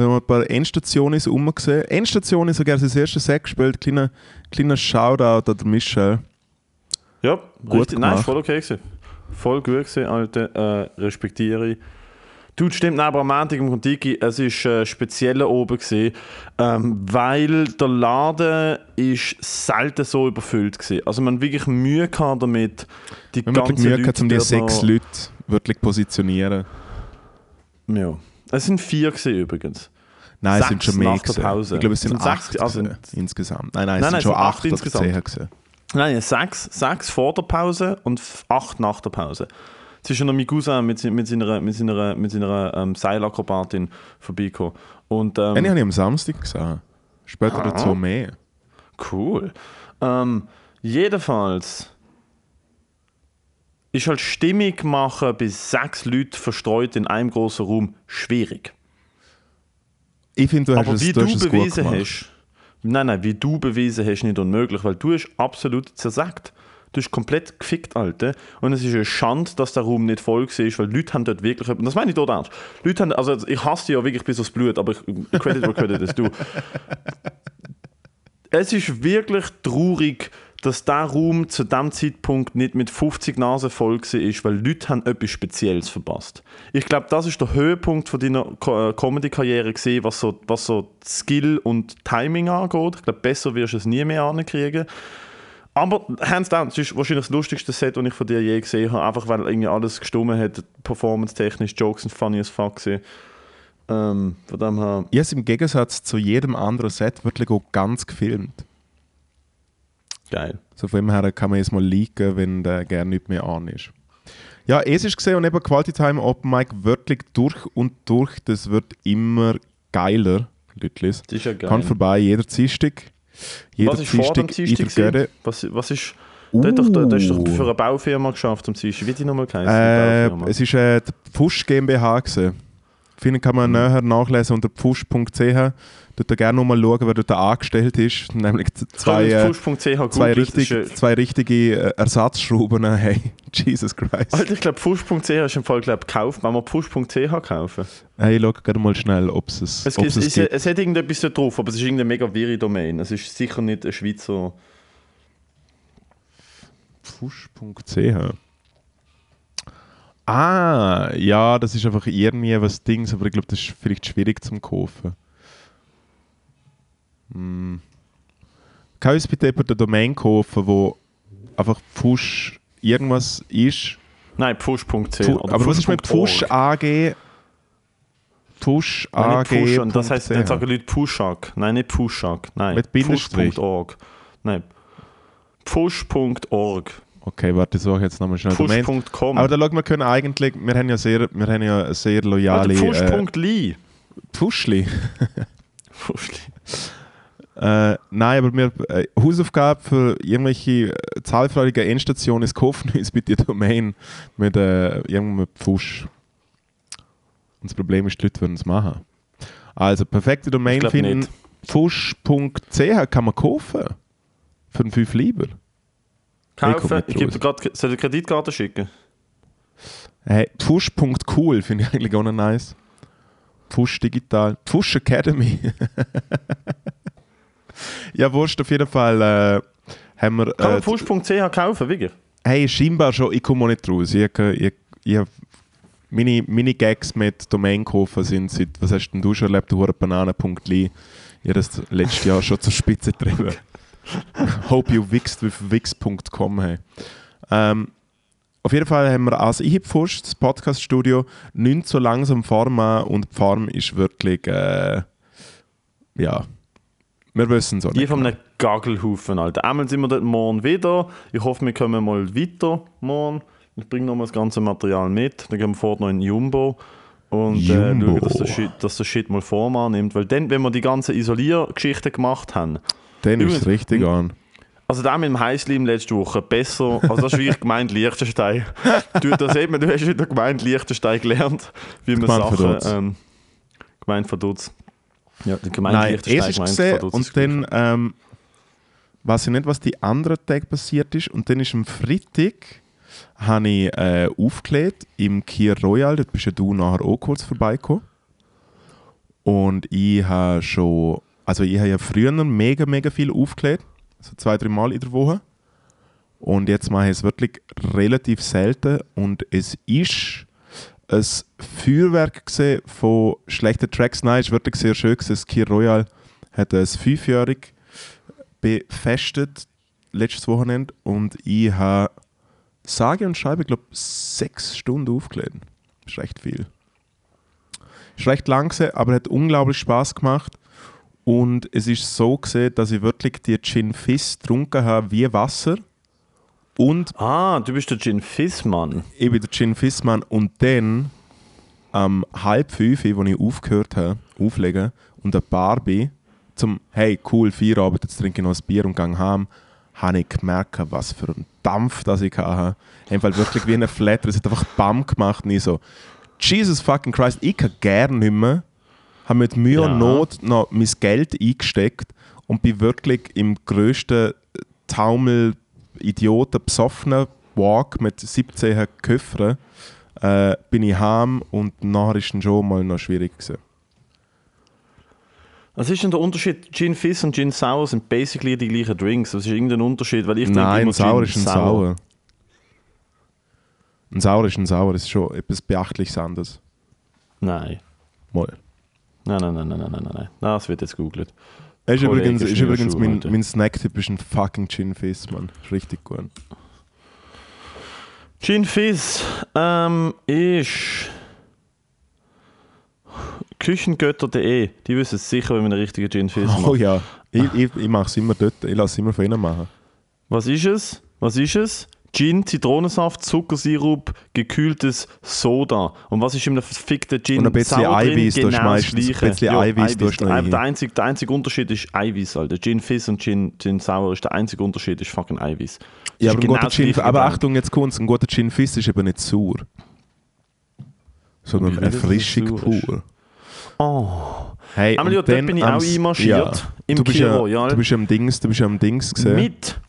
Wir haben ein paar Endstationen umgesehen. Endstation ist sogar sein erstes Set gespielt. Kleiner, kleiner Shoutout an den Michel. Ja, Gut richtig. Nein, gemacht. ist voll okay gewesen. Voll gut gewesen, Alter. Äh, respektiere ich. Du, das stimmt, nein, aber am Montag im Kontiki, es war äh, speziell oben gewesen, ähm, weil der Laden ist selten so überfüllt gewesen. Also man wirklich Mühe gehabt damit, die ganzen Mühe Leute gehabt, um die sechs Leute wirklich zu positionieren. Ja. Es sind vier übrigens. Nein, es Sechs sind schon mehr. nach der. Pause. Ich glaube, es sind, Sind sechs, acht also- gewesen, insgesamt. Nein, nein, es Nein, sind nein, schon es acht acht insgesamt. Nein, sechs, sechs vor der Pause und acht nach der Pause. Es ist schon noch mein Cousin mit, mit seiner, mit seiner, mit seiner ähm, Seilakrobatin vorbeigekommen. Und, ähm, Eine habe ich am Samstag gesehen. Später dazu mehr. Cool. Ähm, jedenfalls ist halt Stimmung machen bis sechs Leute verstreut in einem großen Raum schwierig. Ich finde, du hast Aber es, wie du du, hast bewiesen hast, nein, nein, wie du bewiesen hast, nicht unmöglich, weil du hast absolut zersagt. Du hast komplett gefickt, Alter. Und es ist eine Schande, dass der Raum nicht voll war, weil Leute haben dort wirklich, und das meine ich dort ernst, Leute haben, also ich hasse dich ja wirklich bis aufs Blut, aber ich, Credit where Credit ist du. Es ist wirklich traurig, dass der Raum zu dem Zeitpunkt nicht mit 50 Nasen voll war, weil Leute haben etwas Spezielles verpasst. Ich glaube, das ist der Höhepunkt von deiner äh, Comedy-Karriere was so, was so Skill und Timing angeht. Ich glaube, besser wirst du es nie mehr ankriegen. Aber hands down, es ist wahrscheinlich das lustigste Set, das ich von dir je gesehen habe, einfach weil irgendwie alles gestummen hat, performance-technisch, Jokes sind funny as fuck. Ähm, von dem her, Ich habe es im Gegensatz zu jedem anderen Set wirklich auch ganz gefilmt. Geil. So von dem her kann man jetzt mal leaken, wenn der gerne nicht mehr an ist. Ja, es ist gesehen und eben Quality Time Open Mic wirklich durch und durch. Das wird immer geiler, Leute. Das ist ja geil. Kann vorbei, jeder Dienstag. Jeder was ist vor dem Dienstag Dienstag? Was, was ist. Du hast doch, doch Uh. für eine Baufirma geschafft am Dienstag. Wie die nochmal geheißen? Äh, es ist äh, die Pfusch GmbH. Gewesen. Finden kann man Mhm. näher nachlesen unter pfusch.ch. Dort gerne nochmal schauen, wer dort angestellt ist. Nämlich zwei, Ich äh, zwei, richtig, zwei richtige äh, Ersatzschrauben. Hey, Jesus Christ. Alter, ich glaube, Fusch.ch ist im Fall glaub, gekauft. Wenn wir Fusch.ch kaufen. Hey, schau gerne mal schnell, ob es Es, es, es es, gibt. es hat irgendetwas da drauf, aber es ist irgendeine mega wirre Domain. Es ist sicher nicht ein Schweizer. Fusch.ch Ah, ja, das ist einfach irgendwie was Dings, aber ich glaube, das ist vielleicht schwierig zum kaufen. Hm. Kann uns bitte jemand eine Domain kaufen, wo einfach Fusch irgendwas ist? Nein, oder aber was ist mit Fusch Fusch.org. AG? Fusch Nein, AG. Pfusch, und das heißt, dann sagen Leute Pushak. Nein, nicht Pushak. Nein, Mit Bindestrich. Pfusch.org. Nein. Pfusch.org. Okay, warte, ich suche jetzt nochmal schnell Domain. Pfusch.com. Aber da schauen wir können eigentlich, wir haben ja sehr, wir haben ja sehr loyale äh, Pfusch.li. Pfuschli. Pfuschli. Äh, nein, aber wir äh, Hausaufgabe für irgendwelche äh, zahlfreudige Endstationen ist kaufen uns bitte die Domain mit äh, irgendeinem Pfusch. Und das Problem ist, die Leute würden es machen. Also, perfekte Domain finden. nicht. Fusch.ch kann man kaufen. Für einen 5 lieber. Kaufen. Ich dir gerade, soll ich die Kreditkarte schicken? Hey, Pfusch.cool finde ich eigentlich auch noch nice. Pfusch Digital. Pfusch Academy. ja, Wurst, auf jeden Fall äh, haben wir. Kann man Äh, Fusch.ch kaufen, wirklich? hey, scheinbar schon, ich komme auch nicht raus. Ich, ich, ich, meine, meine Gags mit Domain kaufen sind seit, was hast denn du schon erlebt, du Banane.li. Ich habe das letztes Jahr schon zur Spitze getrieben. Hope you wixt with wix.com. Hey. Ähm, auf jeden Fall haben wir als ich Pfusch, das Podcast-Studio, nicht so langsam Form an und die Form ist wirklich, äh, ja, wir wissen es auch Die nicht. von einem Gagelhaufen, Alter. Einmal sind wir dort morgen wieder. Ich hoffe, wir kommen mal weiter morgen. Ich bringe nochmal das ganze Material mit. Dann gehen wir fort noch in Jumbo. Und äh, Jumbo. schauen, dass der, Shit, dass der Shit mal Form annimmt. Weil dann, wenn wir die ganzen Isoliergeschichten gemacht haben, Dann ist es richtig an. also der mit dem Heißlim letzte Woche, besser, also das ist wie ich gemeint Liechtenstein. Du, das man, du hast wieder gemeint Liechtenstein gelernt, wie man Gemeint Sachen... Ähm, gemeint Verdutz. Ja, gemeint Nein, Liechtenstein, gemeint gesehen Verdutz und dann ähm, weiß ich nicht, was die anderen Tage passiert ist. Und dann ist am Freitag habe ich äh, aufgelegt im Kier Royal. Dort bist ja du nachher auch kurz vorbeigekommen. Und ich habe schon, also ich habe ja früher mega, mega viel aufgelegt. So zwei, drei Mal in der Woche. Und jetzt mache ich es wirklich relativ selten. Und es ist ein Feuerwerk von schlechten Tracks. Nein, es ist wirklich sehr schön. Das Kier Royal hat ein fünfjährig befestet letztes Wochenende und ich habe sage und schreibe, ich glaube, sechs Stunden aufgelegt. Ist recht viel. Ist recht lang aber hat unglaublich Spaß gemacht. Und es ist so gesehen, dass ich wirklich die Gin Fizz getrunken habe wie Wasser. Und Ah, du bist der Gin Fizz, Mann. ich bin der Gin Fissmann und dann am halb fünf, als ich aufgehört habe, auflegen und ein Bar bin, zum «Hey, cool, Feierabend, jetzt trinke ich noch ein Bier und gehe heim», habe ich gemerkt, was für einen Dampf das ich hatte. Einfach wirklich wie ein Flatter, es hat einfach BAM gemacht und ich so «Jesus fucking Christ, ich kann gerne nicht mehr», habe mit Mühe und Ja. Not noch mein Geld eingesteckt und bin wirklich im grössten Taumel, Idioten, besoffenen Walk mit 17 Köffern äh, bin ich heim und nachher ist dann schon mal noch schwierig gewesen. Was ist denn der Unterschied? Gin Fizz und Gin Sour sind basically die gleichen Drinks. Was ist irgendein Unterschied? Weil ich Nein, ein Gin ist ein Sauer. Ein Sauer ist ein Sauer, das ist schon etwas Beachtliches anderes. Nein. Mal. Nein, nein, nein, nein, nein, nein, nein. Das wird jetzt googelt. Er ist Kollege übrigens, ist übrigens Schnürschuh, mein, mein Snacktipp ist ein fucking Gin Fizz, Mann. Richtig gut. Gin Fizz ähm, ist küchengötter.de. Die wissen es sicher, wenn man einen richtigen Gin Fizz macht. Oh ja, ich, ich, ich mache es immer dort. Ich lasse es immer von ihnen machen. Was ist es? Was ist es? Gin, Zitronensaft, Zuckersirup, gekühltes Soda. Und was ist in einem verfickten Gin? Und ein bisschen Sauer drin? Eiweiß du Genau das meistens. Ein Gleiche. bisschen Ja, Eiweiß noch Der, der, einzige, der einzige Unterschied ist Eiweiß, Alter. Gin Fizz und Gin, Gin Sour ist der einzige Unterschied, ist fucking Eiweiß. Das Ja, aber, ein genau Gin, gleiche aber. Achtung, jetzt kommt's. Ein guter Gin Fizz ist eben nicht sauer. Sondern das Erfrischung pur. Oh. Hey, Amelie, und dort bin ich auch einmarschiert, im du bist ja, Royal. Du bist ja am Dings, du bist ja am Dings gesehen. Mit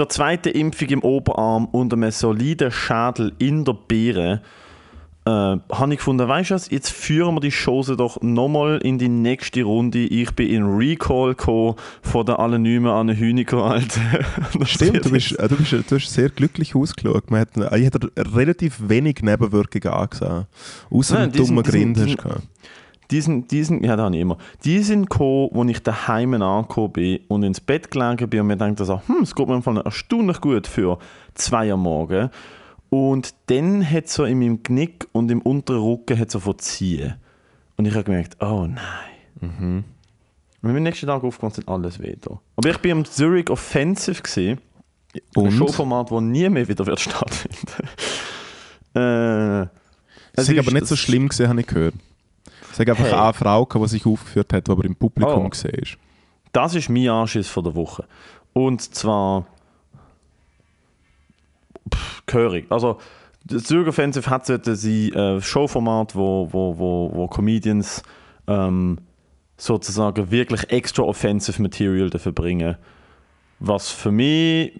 der zweiten Impfung im Oberarm und einem soliden Schädel in der Beere äh, habe ich gefunden, weißt du was, jetzt führen wir die Chose doch nochmal in die nächste Runde. Ich bin in Recall gekommen von der anonymen Anne Hüniger, Alter. Stimmt, du, bist, äh, du, bist, du hast sehr glücklich ausgeschaut. Man hat, äh, ich hatte relativ wenig Nebenwirkungen angesehen. Außer sind- dummen Grind hast du gehabt. Die sind, die sind, ja, habe ich immer. Die sind gekommen, wo ich daheim angekommen bin und ins Bett gelegen bin und mir dachte so, hm, es geht mir Fall erstaunlich gut für zwei am Morgen. Und dann hat so in meinem Knick und im unteren Rücken hat so verziehen. Und ich habe gemerkt, oh nein. Mhm. Und wenn wir am nächsten Tag aufgewacht sind, alles wieder. Aber ich bin am Zurich Offensive gesehen. Ein? Showformat, das nie mehr wieder wird stattfinden. äh, Es ist aber nicht so schlimm gesehen, habe ich gehört. Hat einfach Hey. eine Frau, die sich aufgeführt hat, die aber im Publikum Oh. gesehen ist. Das ist mein Anschiss von der Woche. Und zwar pff, gehörig. Also Das Zurich Offensive hat sollte sein äh, Showformat, wo, wo, wo, wo Comedians ähm, sozusagen wirklich extra offensive Material dafür bringen. Was für mich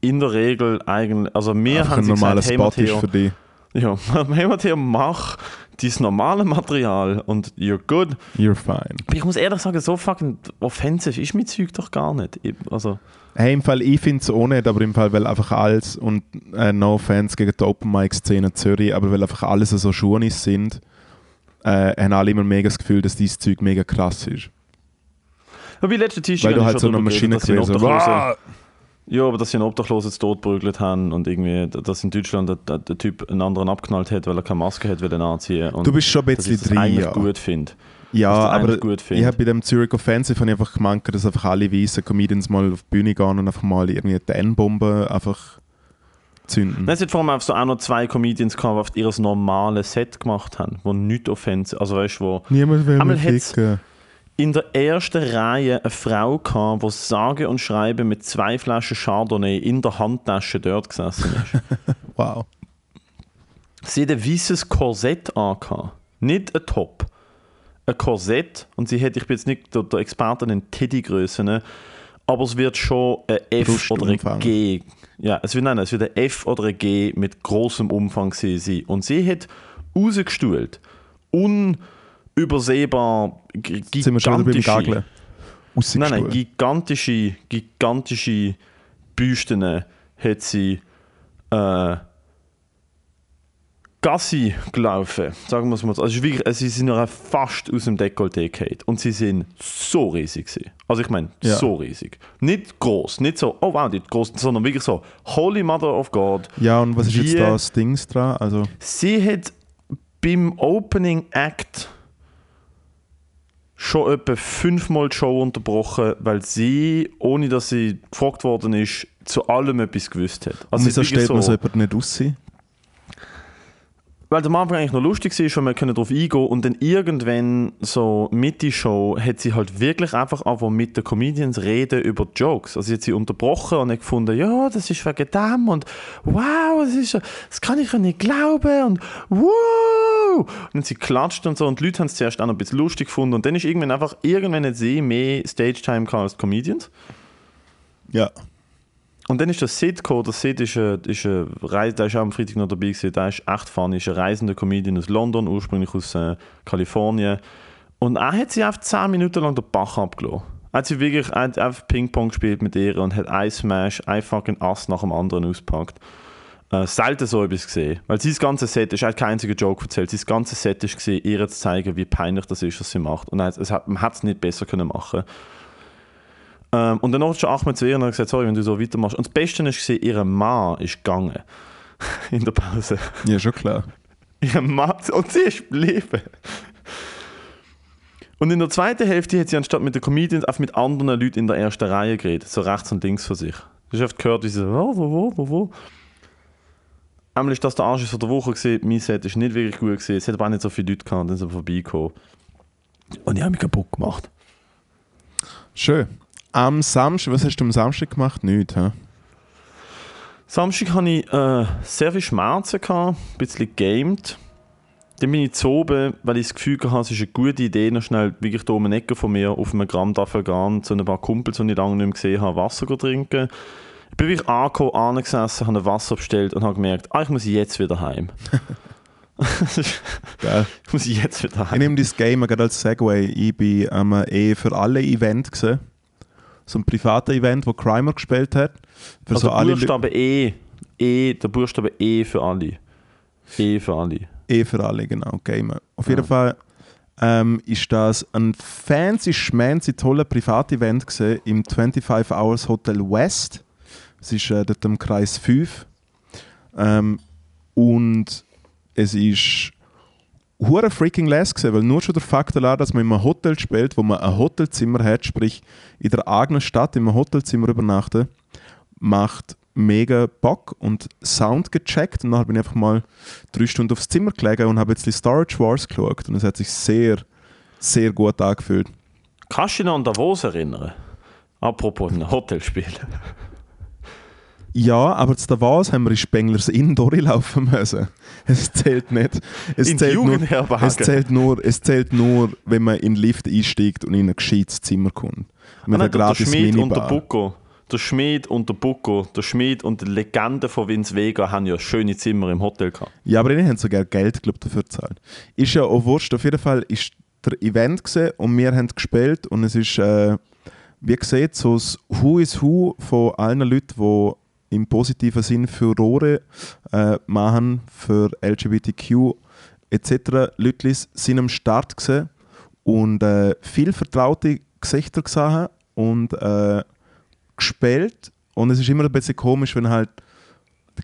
in der Regel eigentlich, also Einfach haben ein sie gesagt, hey Matteo, für dich. Ja, hey Matteo, mach dieses normale Material und you're good. You're fine. Aber ich muss ehrlich sagen, so fucking offensive ist mein Zeug doch gar nicht. Ich- Also, Hey, im Fall, ich finde es auch nicht, aber im Fall, weil einfach alles, und äh, no Fans gegen die Open Mic Szene Zürich, aber weil einfach alles so Schunis sind, äh, haben alle immer mega das Gefühl, dass dieses Zeug mega krass ist. wie letzte T-Shirt Weil du halt so eine Maschine gewesen «Ah!» Ja, aber dass sie einen Obdachlosen zu Tod prügelt haben und irgendwie, dass in Deutschland der, der, Typ einen anderen abknallt hat, weil er keine Maske hat, will anziehen. Und Du bist schon ein dass ich bisschen das drin, ja. gut finde. Ja, aber ich habe bei dem Zurich Offensive einfach gemeint, dass einfach alle weißen Comedians mal auf die Bühne gehen und einfach mal irgendwie die N-Bombe einfach zünden. Es hat vor allem auch so auch noch zwei Comedians gehabt, die ihr normales Set gemacht haben, wo nicht offensiv, also weißt du, wo Niemand will mich ficken. In der ersten Reihe eine Frau gehabt, die sage und schreibe mit zwei Flaschen Chardonnay in der Handtasche dort gesessen ist. Wow. sie hat ein weißes Korsett angehabt. Nicht ein Top. Ein Korsett. Und sie hat, ich bin jetzt nicht der, der Experte in Teddygrößen, aber es wird schon ein F oder ein G. Ja, es wird, nein, es wird ein F oder ein G mit großem Umfang sein. Und sie hat rausgestuhlt. Unübersehbar beim gigantische. Nein, nein, gigantische, gigantische Büsten hat sie äh, Gassi gelaufen, sagen wir es mal so. Also es ist wirklich, äh, sie sind noch fast aus dem Dekolleté gefallen. Und sie sind so riesig gewesen. Also ich meine, Ja. so riesig. Nicht groß, nicht so, oh wow, nicht groß, sondern wirklich so, Holy Mother of God. Ja, und was ist jetzt da das Dings dran? Also, Sie hat beim Opening Act schon etwa fünfmal die Show unterbrochen, weil sie, ohne dass sie gefragt worden ist, zu allem etwas gewusst hat. Also wieso stellt man so jemand nicht aussehen? Weil am Anfang eigentlich noch lustig war, schon mal können darauf eingehen und dann irgendwann so Mitte Show hat sie halt wirklich einfach einfach mit den Comedians reden über die Jokes. Also sie hat sie unterbrochen und hat gefunden, ja, das ist wegen dem und wow, das, ist, das kann ich ja nicht glauben und wow. Und dann sie klatscht und so und die Leute haben es zuerst auch noch ein bisschen lustig gefunden und dann ist irgendwann einfach, irgendwann hat sie mehr Stage-Time als die Comedians. Ja. Und dann ist der Sid gekommen. Der Sid ist, ein, ist ein Reis, der ist auch am Freitag noch dabei gewesen. Der ist echt funny, ist ein reisender Comedian aus London, ursprünglich aus äh, Kalifornien. Und er hat sie einfach 10 Minuten lang den Bach abgelassen. Er hat sie wirklich er einfach Ping-Pong gespielt mit ihr und hat ein Smash, ein fucking Ass nach dem anderen ausgepackt. Äh, selten so etwas gesehen. Weil sein ganze Set, ist hat kein einziger Joke erzählt, sein ganzes Set gesehen, ihr zu zeigen, wie peinlich das ist, was sie macht. Und er es hat, man hat es nicht besser können machen ähm, und dann hat schon Ahmed zu ihr und hat gesagt, sorry, wenn du so weitermachst. Und das Beste war, ihr Mann ist gegangen. In der Pause. Ja, schon klar. Ihr Mann, und sie ist geblieben. Und in der zweiten Hälfte hat sie anstatt mit den Comedians auch mit anderen Leuten in der ersten Reihe geredet. So rechts und links von sich. Du hast oft gehört, wie sie so, wo, wo, wo, wo. Einmal ist das der Arsch von der Woche gesehen. Mein Set ist nicht wirklich gut gesehen. Es hat aber auch nicht so viele Leute gehabt, dann sind sie vorbeigekommen. Und die haben mich kaputt gemacht. Schön. Am Samstag, was hast du am Samstag gemacht? Nichts, hä? Samstag hatte ich äh, sehr viele Schmerzen, gehabt, ein bisschen gamed. Dann bin ich zu oben, weil ich das Gefühl hatte, es ist eine gute Idee, noch schnell wirklich da um eine Ecke von mir auf einem Grammtafel gehen, zu ein paar Kumpels, die ich lange nicht mehr gesehen habe, Wasser zu trinken. Ich bin wirklich angekommen, angesessen, habe ein Wasser bestellt und habe gemerkt, ah, ich muss jetzt wieder heim. Ich muss jetzt wieder Ich heim. nehme das Game gerade als Segway. Ich bin am eh für alle Event gesehen. So ein privater Event, wo Crimer gespielt hat. Für Also so alle Buchstabe E. E, der Buchstabe E für alle. E für alle. Eh für alle, genau, Gamer. Auf jeden Fall ähm, ist das ein fancy, schmancy, toller Privatevent gewesen im 25 Hours Hotel West. Es ist äh, dort im Kreis 5. Ähm, und es ist hure freaking less gewesen, weil nur schon der Fakt allein, dass man in einem Hotel spielt, wo man ein Hotelzimmer hat, sprich in der eigenen Stadt in einem Hotelzimmer übernachten, macht mega Bock und Sound gecheckt und dann bin ich einfach mal drei Stunden aufs Zimmer gelegen und habe jetzt die Storage Wars geschaut und es hat sich sehr, sehr gut angefühlt. Kannst du dich noch an Davos erinnern? Apropos ein Hotelspiel. Ja, aber zu Davos haben wir in Spenglers Inn durchlaufen müssen. Es zählt nicht. Es In zählt, nur, es, zählt nur, es zählt nur, wenn man in den Lift einsteigt und in ein gescheites Zimmer kommt. Mit Ah, nein, der, Schmied und der Minibar. Bucco. Der Schmied und der Bucco, der Schmied und die Legende von Vince Vega haben ja schöne Zimmer im Hotel gehabt. Ja, aber die haben sogar Geld glaub, dafür gezahlt. Ist ja auch wurscht. Auf jeden Fall ist der Event gewesen und wir haben gespielt und es ist, äh, wie gesagt, so das Who is Who von allen Leuten, die im positiven Sinn Furore äh, machen für LGBTQ etc. Leute sind am Start gewesen und äh, viel vertraute Gesichter gesehen und äh, gespielt und es ist immer ein bisschen komisch, wenn halt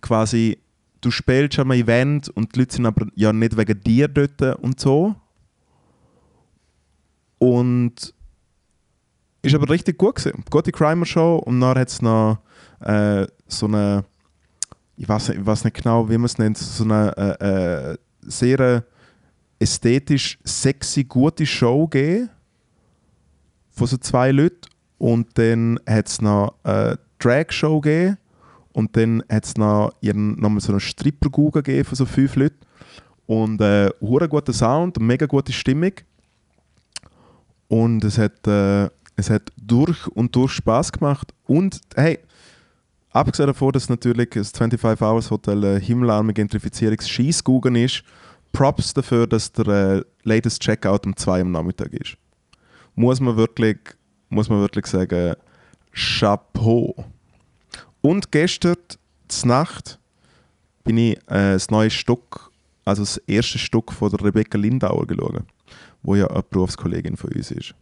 quasi du spielst an einem Event und die Leute sind aber ja nicht wegen dir dort und so. Und ist aber richtig gut gewesen. Gute Crimer-Show und dann hat es noch äh, so eine, ich weiß, ich weiß nicht genau, wie man es nennt, so eine äh, äh, sehr äh, ästhetisch sexy, gute Show gegeben von so zwei Leuten. Und dann hat es noch eine Drag-Show gegeben. Und dann hat es noch, noch mal so eine Stripper-Guga gegeben von so fünf Leuten. Und äh, guter Sound, mega gute Stimmung. Und es hat, äh, es hat durch und durch Spaß gemacht. Und hey, abgesehen davon, dass natürlich das 25 Hours Hotel äh, himmelarme Gentrifizierungs-Scheissgugen ist, Props dafür, dass der äh, latest Checkout um 2 am Nachmittag ist. Muss man wirklich, muss man wirklich sagen, Chapeau. Und gestern, zur Nacht, bin ich äh, das neue Stück, also das erste Stück von der Rebecca Lindauer geschaut, wo ja eine Berufskollegin von uns ist.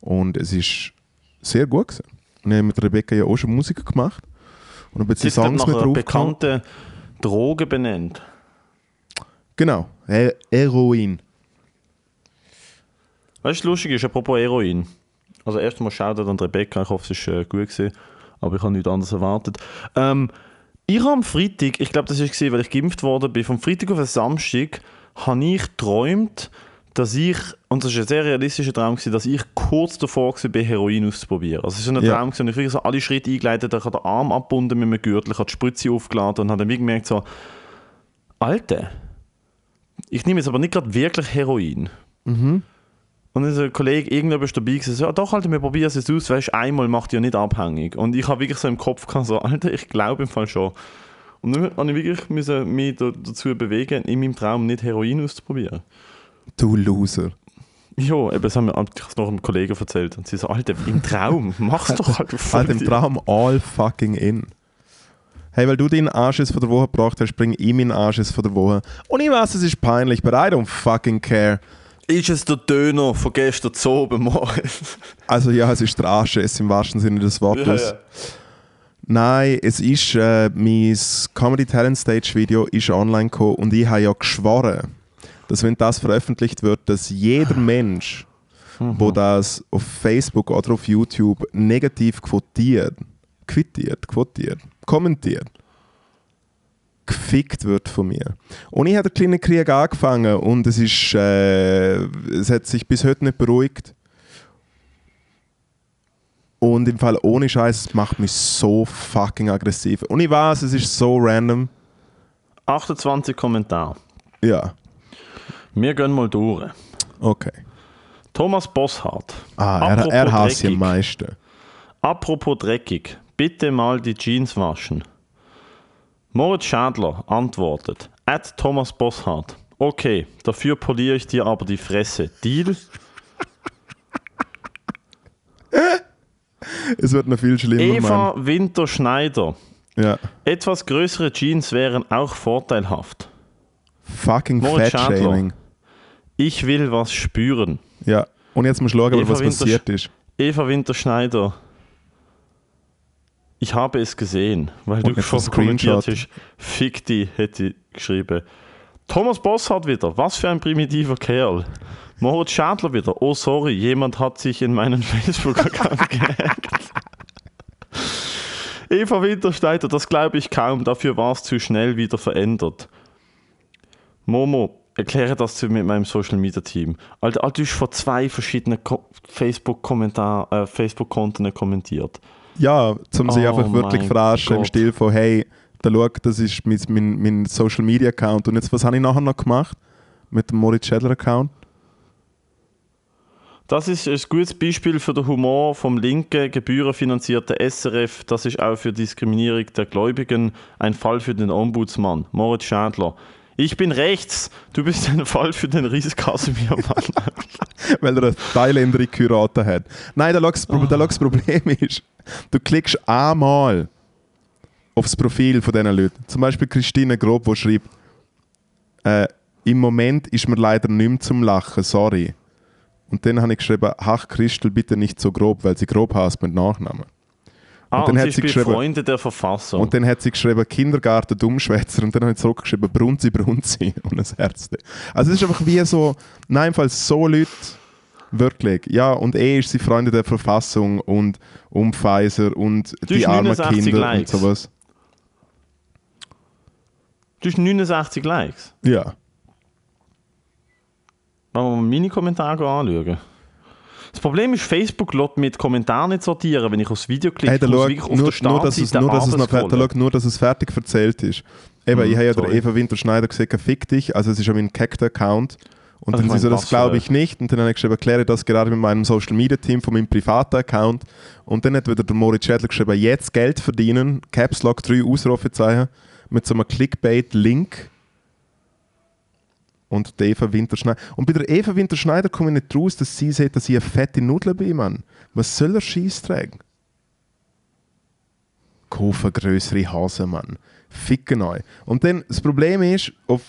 Und es ist sehr gut gewesen. Und ich habe mit Rebecca ja auch schon Musik gemacht und ein bisschen Sie Songs mit einer drauf bekannten Droge benannt. Genau, He Heroin. Weißt du, lustig ist, apropos Heroin. Also erstmal Shoutout an Rebecca, ich hoffe, es war äh, gut, gewesen, aber ich habe nichts anderes erwartet. Ähm, ich habe am Freitag, ich glaube, das war, weil ich geimpft worden bin, vom Freitag auf den Samstag habe ich geträumt, dass ich, und das war ein sehr realistischer Traum, gewesen, dass ich kurz davor war, Heroin auszuprobieren. Also es war so ein Ja. Traum, gewesen, ich wirklich so alle Schritte eingeleitet habe, ich habe den Arm abgebunden mit einem Gürtel, ich habe die Spritze aufgeladen und habe dann gemerkt so, Alter, ich nehme jetzt aber nicht gerade wirklich Heroin. Und dann ist ein Kollege, irgendjemand ist dabei gesagt, ja doch, Alter, wir probieren es jetzt aus, weißt einmal macht ja nicht abhängig. Und ich habe wirklich so im Kopf gehabt, so, Alter, ich glaube im Fall schon. Und dann habe ich wirklich müssen mich da, dazu bewegen, in meinem Traum nicht Heroin auszuprobieren. Du Loser. Ja, eben, das haben wir ich habe es noch einem Kollegen erzählt. Und sie so, Alter, im Traum, mach's doch halt. Halt im Traum all fucking in. Hey, weil du deinen Arsches von der Woche gebracht hast, bringe ich meinen Arsches von der Woche. Und ich weiß, es ist peinlich, but I don't fucking care. Ist es der Döner von gestern zu oben, Moritz? Also ja, es ist der Arsches im wahrsten Sinne des Wortes. Nein, es ist äh, mein Comedy Talent Stage Video ist online gekommen und ich habe ja geschworen, dass wenn das veröffentlicht wird, dass jeder Mensch, wo das auf Facebook oder auf YouTube negativ quotiert, quittiert, quotiert, kommentiert, gefickt wird von mir. Und ich habe den kleinen Krieg angefangen und es ist, äh, es hat sich bis heute nicht beruhigt. Und im Fall ohne Scheiß, es macht mich so fucking aggressiv. Und ich weiß, es ist so random. 28 Kommentare. Ja, Wir gehen mal durch. okay. Thomas Bosshardt. Ah, er, er hasst sie am meisten. Apropos dreckig, bitte mal die Jeans waschen. Moritz Schadler antwortet, at Thomas Bosshardt. Okay, dafür poliere ich dir aber die Fresse. Deal? Es wird noch viel schlimmer, Eva Winter-Schneider. Mann. Ja. Etwas größere Jeans wären auch vorteilhaft. Fucking Moritz Fat-Shaming. Ich will was spüren. Ja. Und jetzt musst du schauen, Eva was Winter- passiert ist. Eva Winter-Schneider. Ich habe es gesehen, weil du Und jetzt schon kommentiert hast. Fick die, hätte ich geschrieben. Thomas Bosshardt wieder. Was für ein primitiver Kerl. Moritz Schadler wieder. Oh, sorry, jemand hat sich in meinen Facebook-Account gehackt. Eva Wintersteiner, das glaube ich kaum. Dafür war es zu schnell wieder verändert. Momo, erkläre das zu mit meinem Social Media Team. Alter, Alter, du hast vor zwei verschiedenen Ko Facebook-Kommentar, äh, Facebook-Konten kommentiert. Ja, zum sich Oh einfach wirklich verarschen im. Stil von, hey, da schau, das ist mein, mein, mein Social Media Account. Und jetzt, was habe ich nachher noch gemacht? Mit dem Moritz Schädler Account? Das ist ein gutes Beispiel für den Humor vom linken, gebührenfinanzierten SRF. Das ist auch für Diskriminierung der Gläubigen ein Fall für den Ombudsmann, Moritz Schädler. Ich bin rechts, du bist ein Fall für den Ries Casimir Mann. weil er eine Thailänderin geheiratet hat. Nein, da das, da das Problem ist, du klickst einmal aufs Profil von diesen Leuten. Zum Beispiel Christine Grob, die schreibt, äh, im Moment ist mir leider nicht zum Lachen, sorry. Und dann habe ich geschrieben, ach Christel, bitte nicht so grob, weil sie grob heißt mit Nachnamen. Ah, dann und hat sie geschrieben- Freunde der Verfassung. Und dann hat sie geschrieben, Kindergarten Dummschwätzer. Und dann habe ich zurückgeschrieben, Brunzi, Brunzi. Und ein Herz. Also es ist einfach wie so, nein, falls so Leute, wirklich, ja, und eh ist sie Freunde der Verfassung und um Pfizer und Du die armen 69 Kinder Likes. und sowas. du hast 69 Likes. Ja. Wollen wir mal meine Kommentare anschauen? Das Problem ist, Facebook lässt mit Kommentaren nicht sortieren. Wenn ich aufs Video klicke, Hey, da muss schau, wirklich nur, auf nur, dass es, nur, dass es noch, da schau, nur, dass es fertig erzählt ist. Eben, ich habe ja der. Eva Winter-Schneider gesagt, fick dich. Also es ist ja mein Cactus-Account. Und Also dann sie so, das glaube ich nicht. Und dann habe ich geschrieben, erkläre das gerade mit meinem Social-Media-Team von meinem privaten Account. Und dann hat wieder der Moritz Schädler geschrieben, jetzt Geld verdienen, Caps Lock 3 Ausrufezeichen, mit so einem Clickbait-Link. Und der Eva Winterschneider. Und bei der Eva Winterschneider komme ich nicht raus, dass sie sagt, dass ich eine fette Nudel bin, Mann. Was soll er Scheiß tragen? Kaufen größere Hasen, Mann. Ficken euch. Und dann, das Problem ist, auf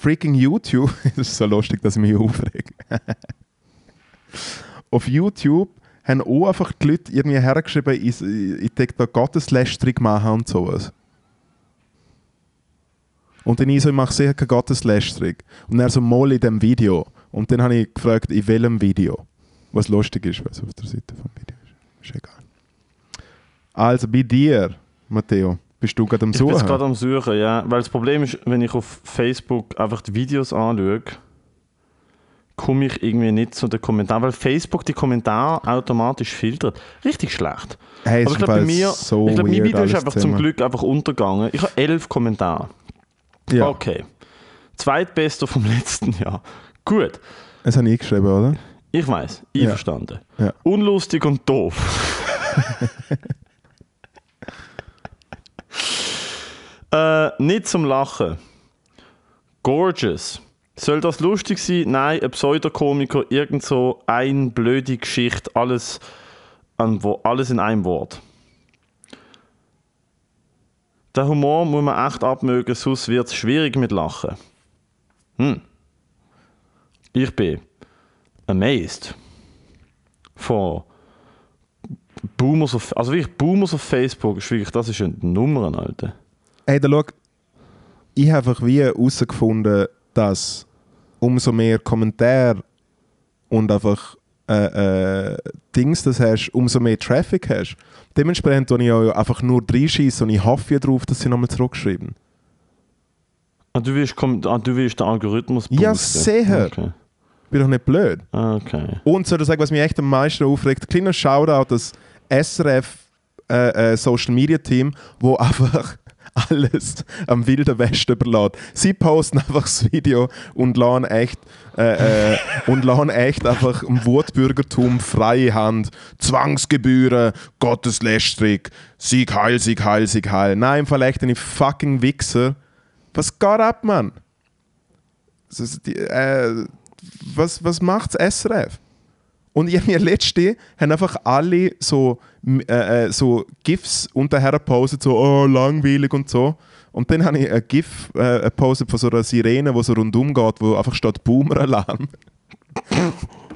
freaking YouTube, das ist so lustig, dass ich mich aufrege. auf YouTube haben auch einfach die Leute irgendwie hergeschrieben, ich, ich denke da Gotteslästerung machen und sowas. Und dann ich so, ich mache sicher keine Gotteslästerung. Und er so, mal in dem Video. Und dann habe ich gefragt, in welchem Video. Was lustig ist, was auf der Seite vom Video ist. Ist egal. Also bei dir, Matteo, bist du gerade am Ich bin Suchen? gerade am Suchen, ja. Weil das Problem ist, wenn ich auf Facebook einfach die Videos anschaue, komme ich irgendwie nicht zu den Kommentaren, weil Facebook die Kommentare automatisch filtert. Richtig schlecht. Hey, Aber ich glaube, bei mir, so ich glaube, mein Video ist einfach zum. Glück einfach untergegangen. Ich habe elf Kommentare. Ja, Okay. Zweitbester vom letzten Jahr. Gut. das habe ich geschrieben, oder? Ich weiß, Ja. einverstanden. Ja. Unlustig und doof. äh, nicht zum Lachen. Gorgeous. Soll das lustig sein? Nein, ein Pseudokomiker, irgend so ein blöde Geschichte, alles, an, wo, alles in einem Wort. Der Humor muss man echt abmögen, sonst wird es schwierig mit Lachen. Hm. Ich bin amazed von Boomers auf, also wirklich Boomers auf Facebook ist wirklich, das ist eine Nummer, Alter. Hey, da schau, ich habe einfach wie herausgefunden, dass umso mehr Kommentare und einfach äh, äh, Dings das hast, umso mehr Traffic hast. Dementsprechend tue ich auch einfach nur reinschießen und ich hoffe ja darauf, dass sie nochmal zurückschreiben. Ah, du willst, kom- ah, du willst den Algorithmus Ja, boosten. sicher. Okay. Bin doch nicht blöd. Ah, okay. Und soll ich sagen, was mich echt am meisten aufregt, kleiner Shoutout das SRF äh, äh, Social Media Team, wo einfach alles am Wilden Westen überlässt. Sie posten einfach das Video und lassen echt, äh, äh, und lassen echt einfach im Wutbürgertum freie Hand. Zwangsgebühren, Gotteslästerung, Sieg heil, Sieg heil, Sieg heil. Nein, echt eine fucking Wichser. Was geht ab, Mann? Äh, was, was macht's SRF? Und irgendwie letzte haben einfach alle so, äh, äh, so GIFs unterher gepostet, so oh, langweilig und so. Und dann habe ich ein GIF äh, gepostet von so einer Sirene, die so rundum geht, wo einfach steht Boomer-Alarm.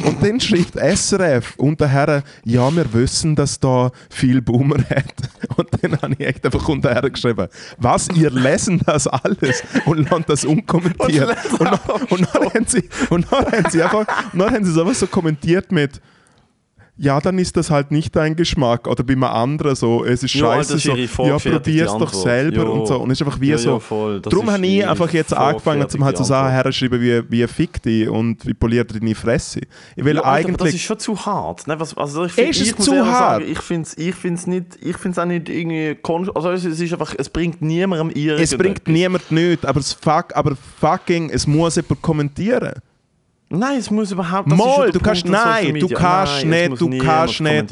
Und dann schreibt SRF unterher, ja, wir wissen, dass da viel Boomer hat. Und dann habe ich echt einfach unterher geschrieben, was, ihr lesen das alles und lasst das unkommentiert. Und, dann- und, dann haben sie, und dann haben sie einfach, und dann haben sie es einfach so kommentiert mit, ja, dann ist das halt nicht dein Geschmack. Oder bei einem anderen so, es ist Ja, scheiße ist so, ja, probier's doch selber Ja. und so. Und es ist einfach wie Ja, so. voll. Darum ist habe ich einfach jetzt angefangen, zum halt zu sagen, vorfertigte herschreiben, wie, wie fick dich und wie poliert deine Fresse. Ich will Alter, aber das eigentlich. ist schon zu hart. Ne, was, also ich Ist find, es ich muss zu hart? Sagen, ich finde es ich find's nicht, ich find's auch nicht irgendwie. Also es ist einfach, es bringt niemandem irgendetwas. es bringt niemand nichts, aber, es fuck, aber fucking, es muss jemand kommentieren. Nein, es muss überhaupt. das Mal, du kannst, nein, du kannst Nein, nicht, du kannst nicht,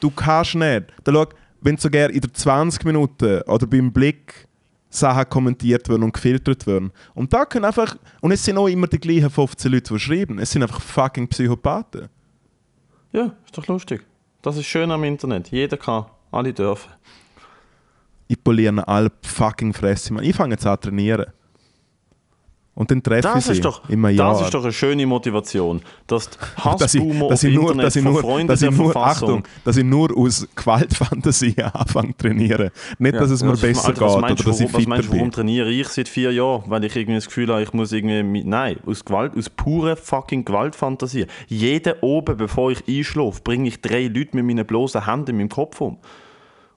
du kannst nicht. Da schau, wenn sogar in der 20 Minuten oder beim Blick Sachen kommentiert werden und gefiltert werden. Und da können einfach, und es sind auch immer die gleichen 15 Leute, die schreiben. Es sind einfach fucking Psychopathen. Ja, ist doch lustig. Das ist schön am Internet. Jeder kann, alle dürfen. Ich poliere alle fucking Fresse. Ich fange jetzt an zu trainieren. Und dann treffe ich Das sie ist, doch, im Jahr. das ist doch eine schöne Motivation, dass die dass ich, dass auf ich nur, Internet dass ich nur, von dass ich nur, Achtung, dass ich nur aus Gewaltfantasie anfange zu trainieren. Nicht, dass es mir Ja, besser Alter, geht meinst oder dass ich warum- Was fitter meinst du, warum bin. trainiere ich seit vier Jahren? Weil ich irgendwie das Gefühl habe, ich muss irgendwie. Mit, nein, aus Gewalt, aus purer fucking Gewaltfantasie. Jeden oben, bevor ich einschlafe, bringe ich drei Leute mit meinen bloßen Händen in meinem Kopf um.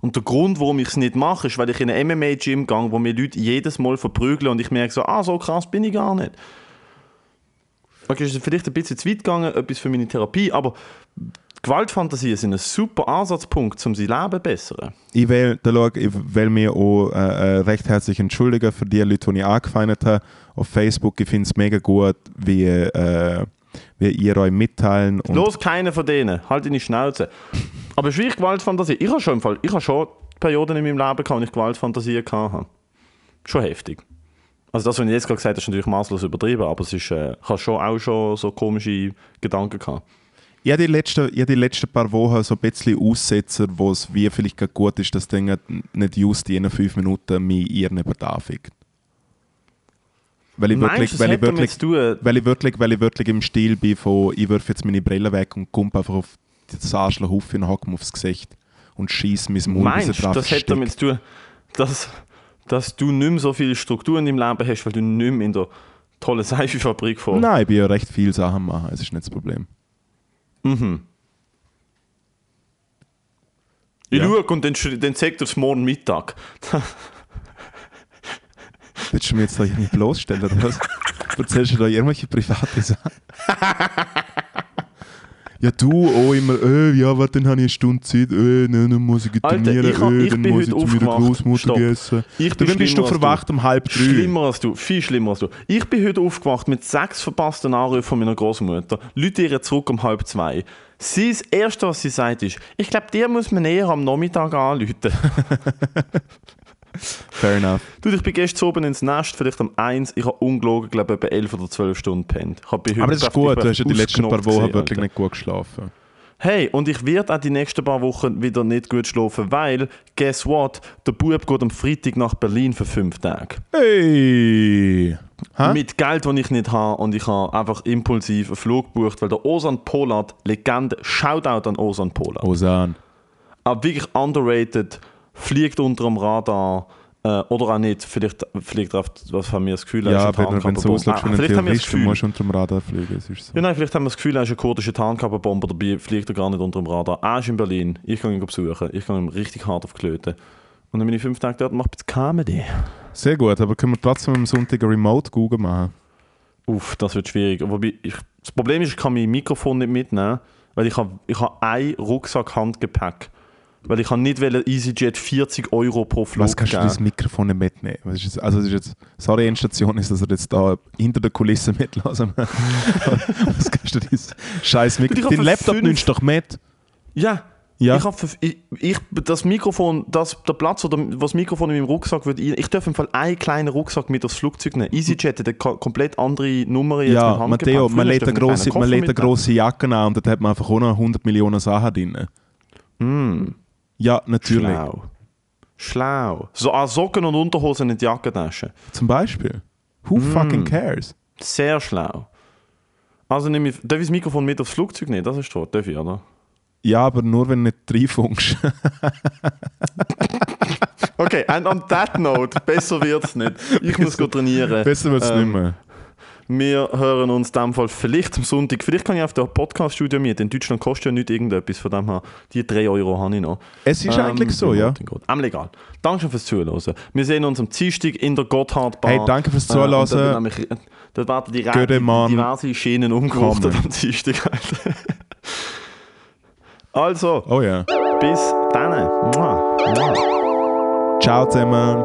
Und der Grund, warum ich es nicht mache, ist, weil ich in ein MMA-Gym gehe, wo mir Leute jedes Mal verprügeln und ich merke so, ah, so krass bin ich gar nicht. Okay, ist vielleicht ein bisschen zu weit gegangen, etwas für meine Therapie, aber Gewaltfantasien sind ein super Ansatzpunkt, um sein Leben zu bessern. Ich will, da schau, ich will mich auch äh, äh, recht herzlich entschuldigen für die Leute, die ich angefeindet habe auf Facebook. Ich finde es mega gut, wie, äh, wie ihr euch mitteilen. Und Los, keiner von denen. Halt deine Schnauze. Aber schwierig Gewaltfantasie. Ich habe schon im Fall, ich habe schon Perioden in meinem Leben gehabt, wo ich Gewaltfantasien hatte. Schon heftig. Also das, was ich jetzt gerade gesagt habe, ist natürlich maßlos übertrieben, aber es ist, äh, ich habe schon auch schon so komische Gedanken gehabt. ich habe die, letzten, habe die letzten paar Wochen so ein bisschen Aussetzer, wo es wie vielleicht gut ist, dass dann nicht just in fünf Minuten mich ihr neben da fickt. Weil ich Meinst wirklich, du, weil das ich wirklich, tun? weil ich wirklich, weil ich wirklich im Stil bin von, ich werfe jetzt meine Brille weg und komme einfach auf das Arschloch auf und hocke mir aufs Gesicht und schieße mein er Meinst drauf das stickt. damit zu tun, dass, dass du nicht mehr so viele Strukturen deinem Leben hast, weil du nicht mehr in der tollen Seifenfabrik vor. Nein, ich bin ja recht viel Sachen machen, es ist nicht das Problem. Mhm. Ich Ja. schaue und dann, dann sagt er es morgen Mittag. Willst du mir jetzt da irgendwie bloßstellen oder was? Erzählst du da irgendwelche private Sachen? Ja, du auch immer, äh, ja, warte, dann habe ich eine Stunde Zeit, äh, nein, dann muss ich Alter, trainieren, ich hab- äh, ich dann bin muss ich zu meiner. Großmutter Stopp. essen. Ich bin dann bist du verwacht um halb drei. Schlimmer als du, viel schlimmer als du. Ich bin heute aufgewacht mit sechs verpassten Anrufen von meiner Großmutter. Leute ihr zurück um halb zwei. Sie, das Erste, was sie sagt, ist, ich glaube, dir muss man eher am Nachmittag anrufen. Fair enough. du, ich bin gestern oben ins Nest, vielleicht um eins. Ich habe ungelogen, glaube ich, etwa elf oder zwölf Stunden bei heute Aber das ist gut, du hast ja die letzten paar Wochen wirklich Alter. nicht gut geschlafen. Hey, und ich werde auch die nächsten paar Wochen wieder nicht gut schlafen, weil, guess what, der Bub geht am Freitag nach Berlin für fünf Tage. Hey! Hä? Mit Geld, das ich nicht habe und ich habe einfach impulsiv einen Flug gebucht, weil der Osan Polat, Legende, Shoutout an Osan Polat, Osan. aber wirklich underrated, fliegt unter dem Radar äh, oder auch nicht, vielleicht fliegt er auf, was haben wir das Gefühl, er ist Ja, ein wenn, wenn du so Ah, ein vielleicht haben wir das Gefühl, musst unter dem Radar fliegen. So. ja, nein, vielleicht haben wir das Gefühl, er ist ein kurdischer Tarnkappenbomber, dabei fliegt er gar nicht unter dem Radar. Er ist in Berlin, ich kann ihn besuchen, ich kann ihm richtig hart auf die Klöte. Und dann bin ich fünf Tage dort und mache jetzt Comedy. Sehr gut, aber können wir trotzdem am Sonntag Remote Google machen? Uff, das wird schwierig. Wobei ich, das Problem ist, ich kann mein Mikrofon nicht mitnehmen, weil ich habe ich hab ein Rucksack Handgepäck. Weil ich nicht wollen EasyJet 40 Euro pro Flug Was kannst du geben. das Mikrofon nicht mitnehmen? Was ist jetzt, also das ist jetzt, sorry, Endstation ist, dass er jetzt da hinter der Kulisse mitlassen Was kannst du das scheiß Mikrofon? hab Den für Laptop fünf- nimmst du doch mit. Ja. Ja. Ich habe ich, ich, das Mikrofon, das, der Platz, oder was das Mikrofon in meinem Rucksack wird, ich, darf im Fall einen kleinen Rucksack mit aufs Flugzeug nehmen. EasyJet hat eine ko- komplett andere Nummer jetzt Ja. Matteo, man lädt eine grosse, man lädt eine grosse Jacke an und dort hat man einfach auch noch 100 Millionen Sachen drin. Ja, natürlich. Schlau. Schlau. So an Socken und Unterhosen in die Jackentasche. Zum Beispiel. Who Mm. fucking cares? Sehr schlau. Also nehme ich, darf ich das Mikrofon mit aufs Flugzeug nehmen? Das ist tot, darf ich, oder? Ja, aber nur wenn du nicht reinfunkst. Okay, and on that note, besser wird's nicht. Ich muss go trainieren. Besser wird es Ähm, nicht mehr. Wir hören uns in dem Fall vielleicht am Sonntag. Vielleicht kann ich auf der Podcast-Studio mieten. In Deutschland kostet ja nicht irgendetwas. Von dem her, die 3 Euro habe ich noch. Es ist eigentlich so, ja. Am legal. Danke fürs Zuhören. Wir sehen uns am Dienstag in der Gotthardbar. Hey, danke fürs Äh, Zuhören. nämlich- Dort werden die Mann. diverse Schienen Kommen. am Dienstag. Also, Oh ja. bis dann. Mua. Mua. Ciao zusammen.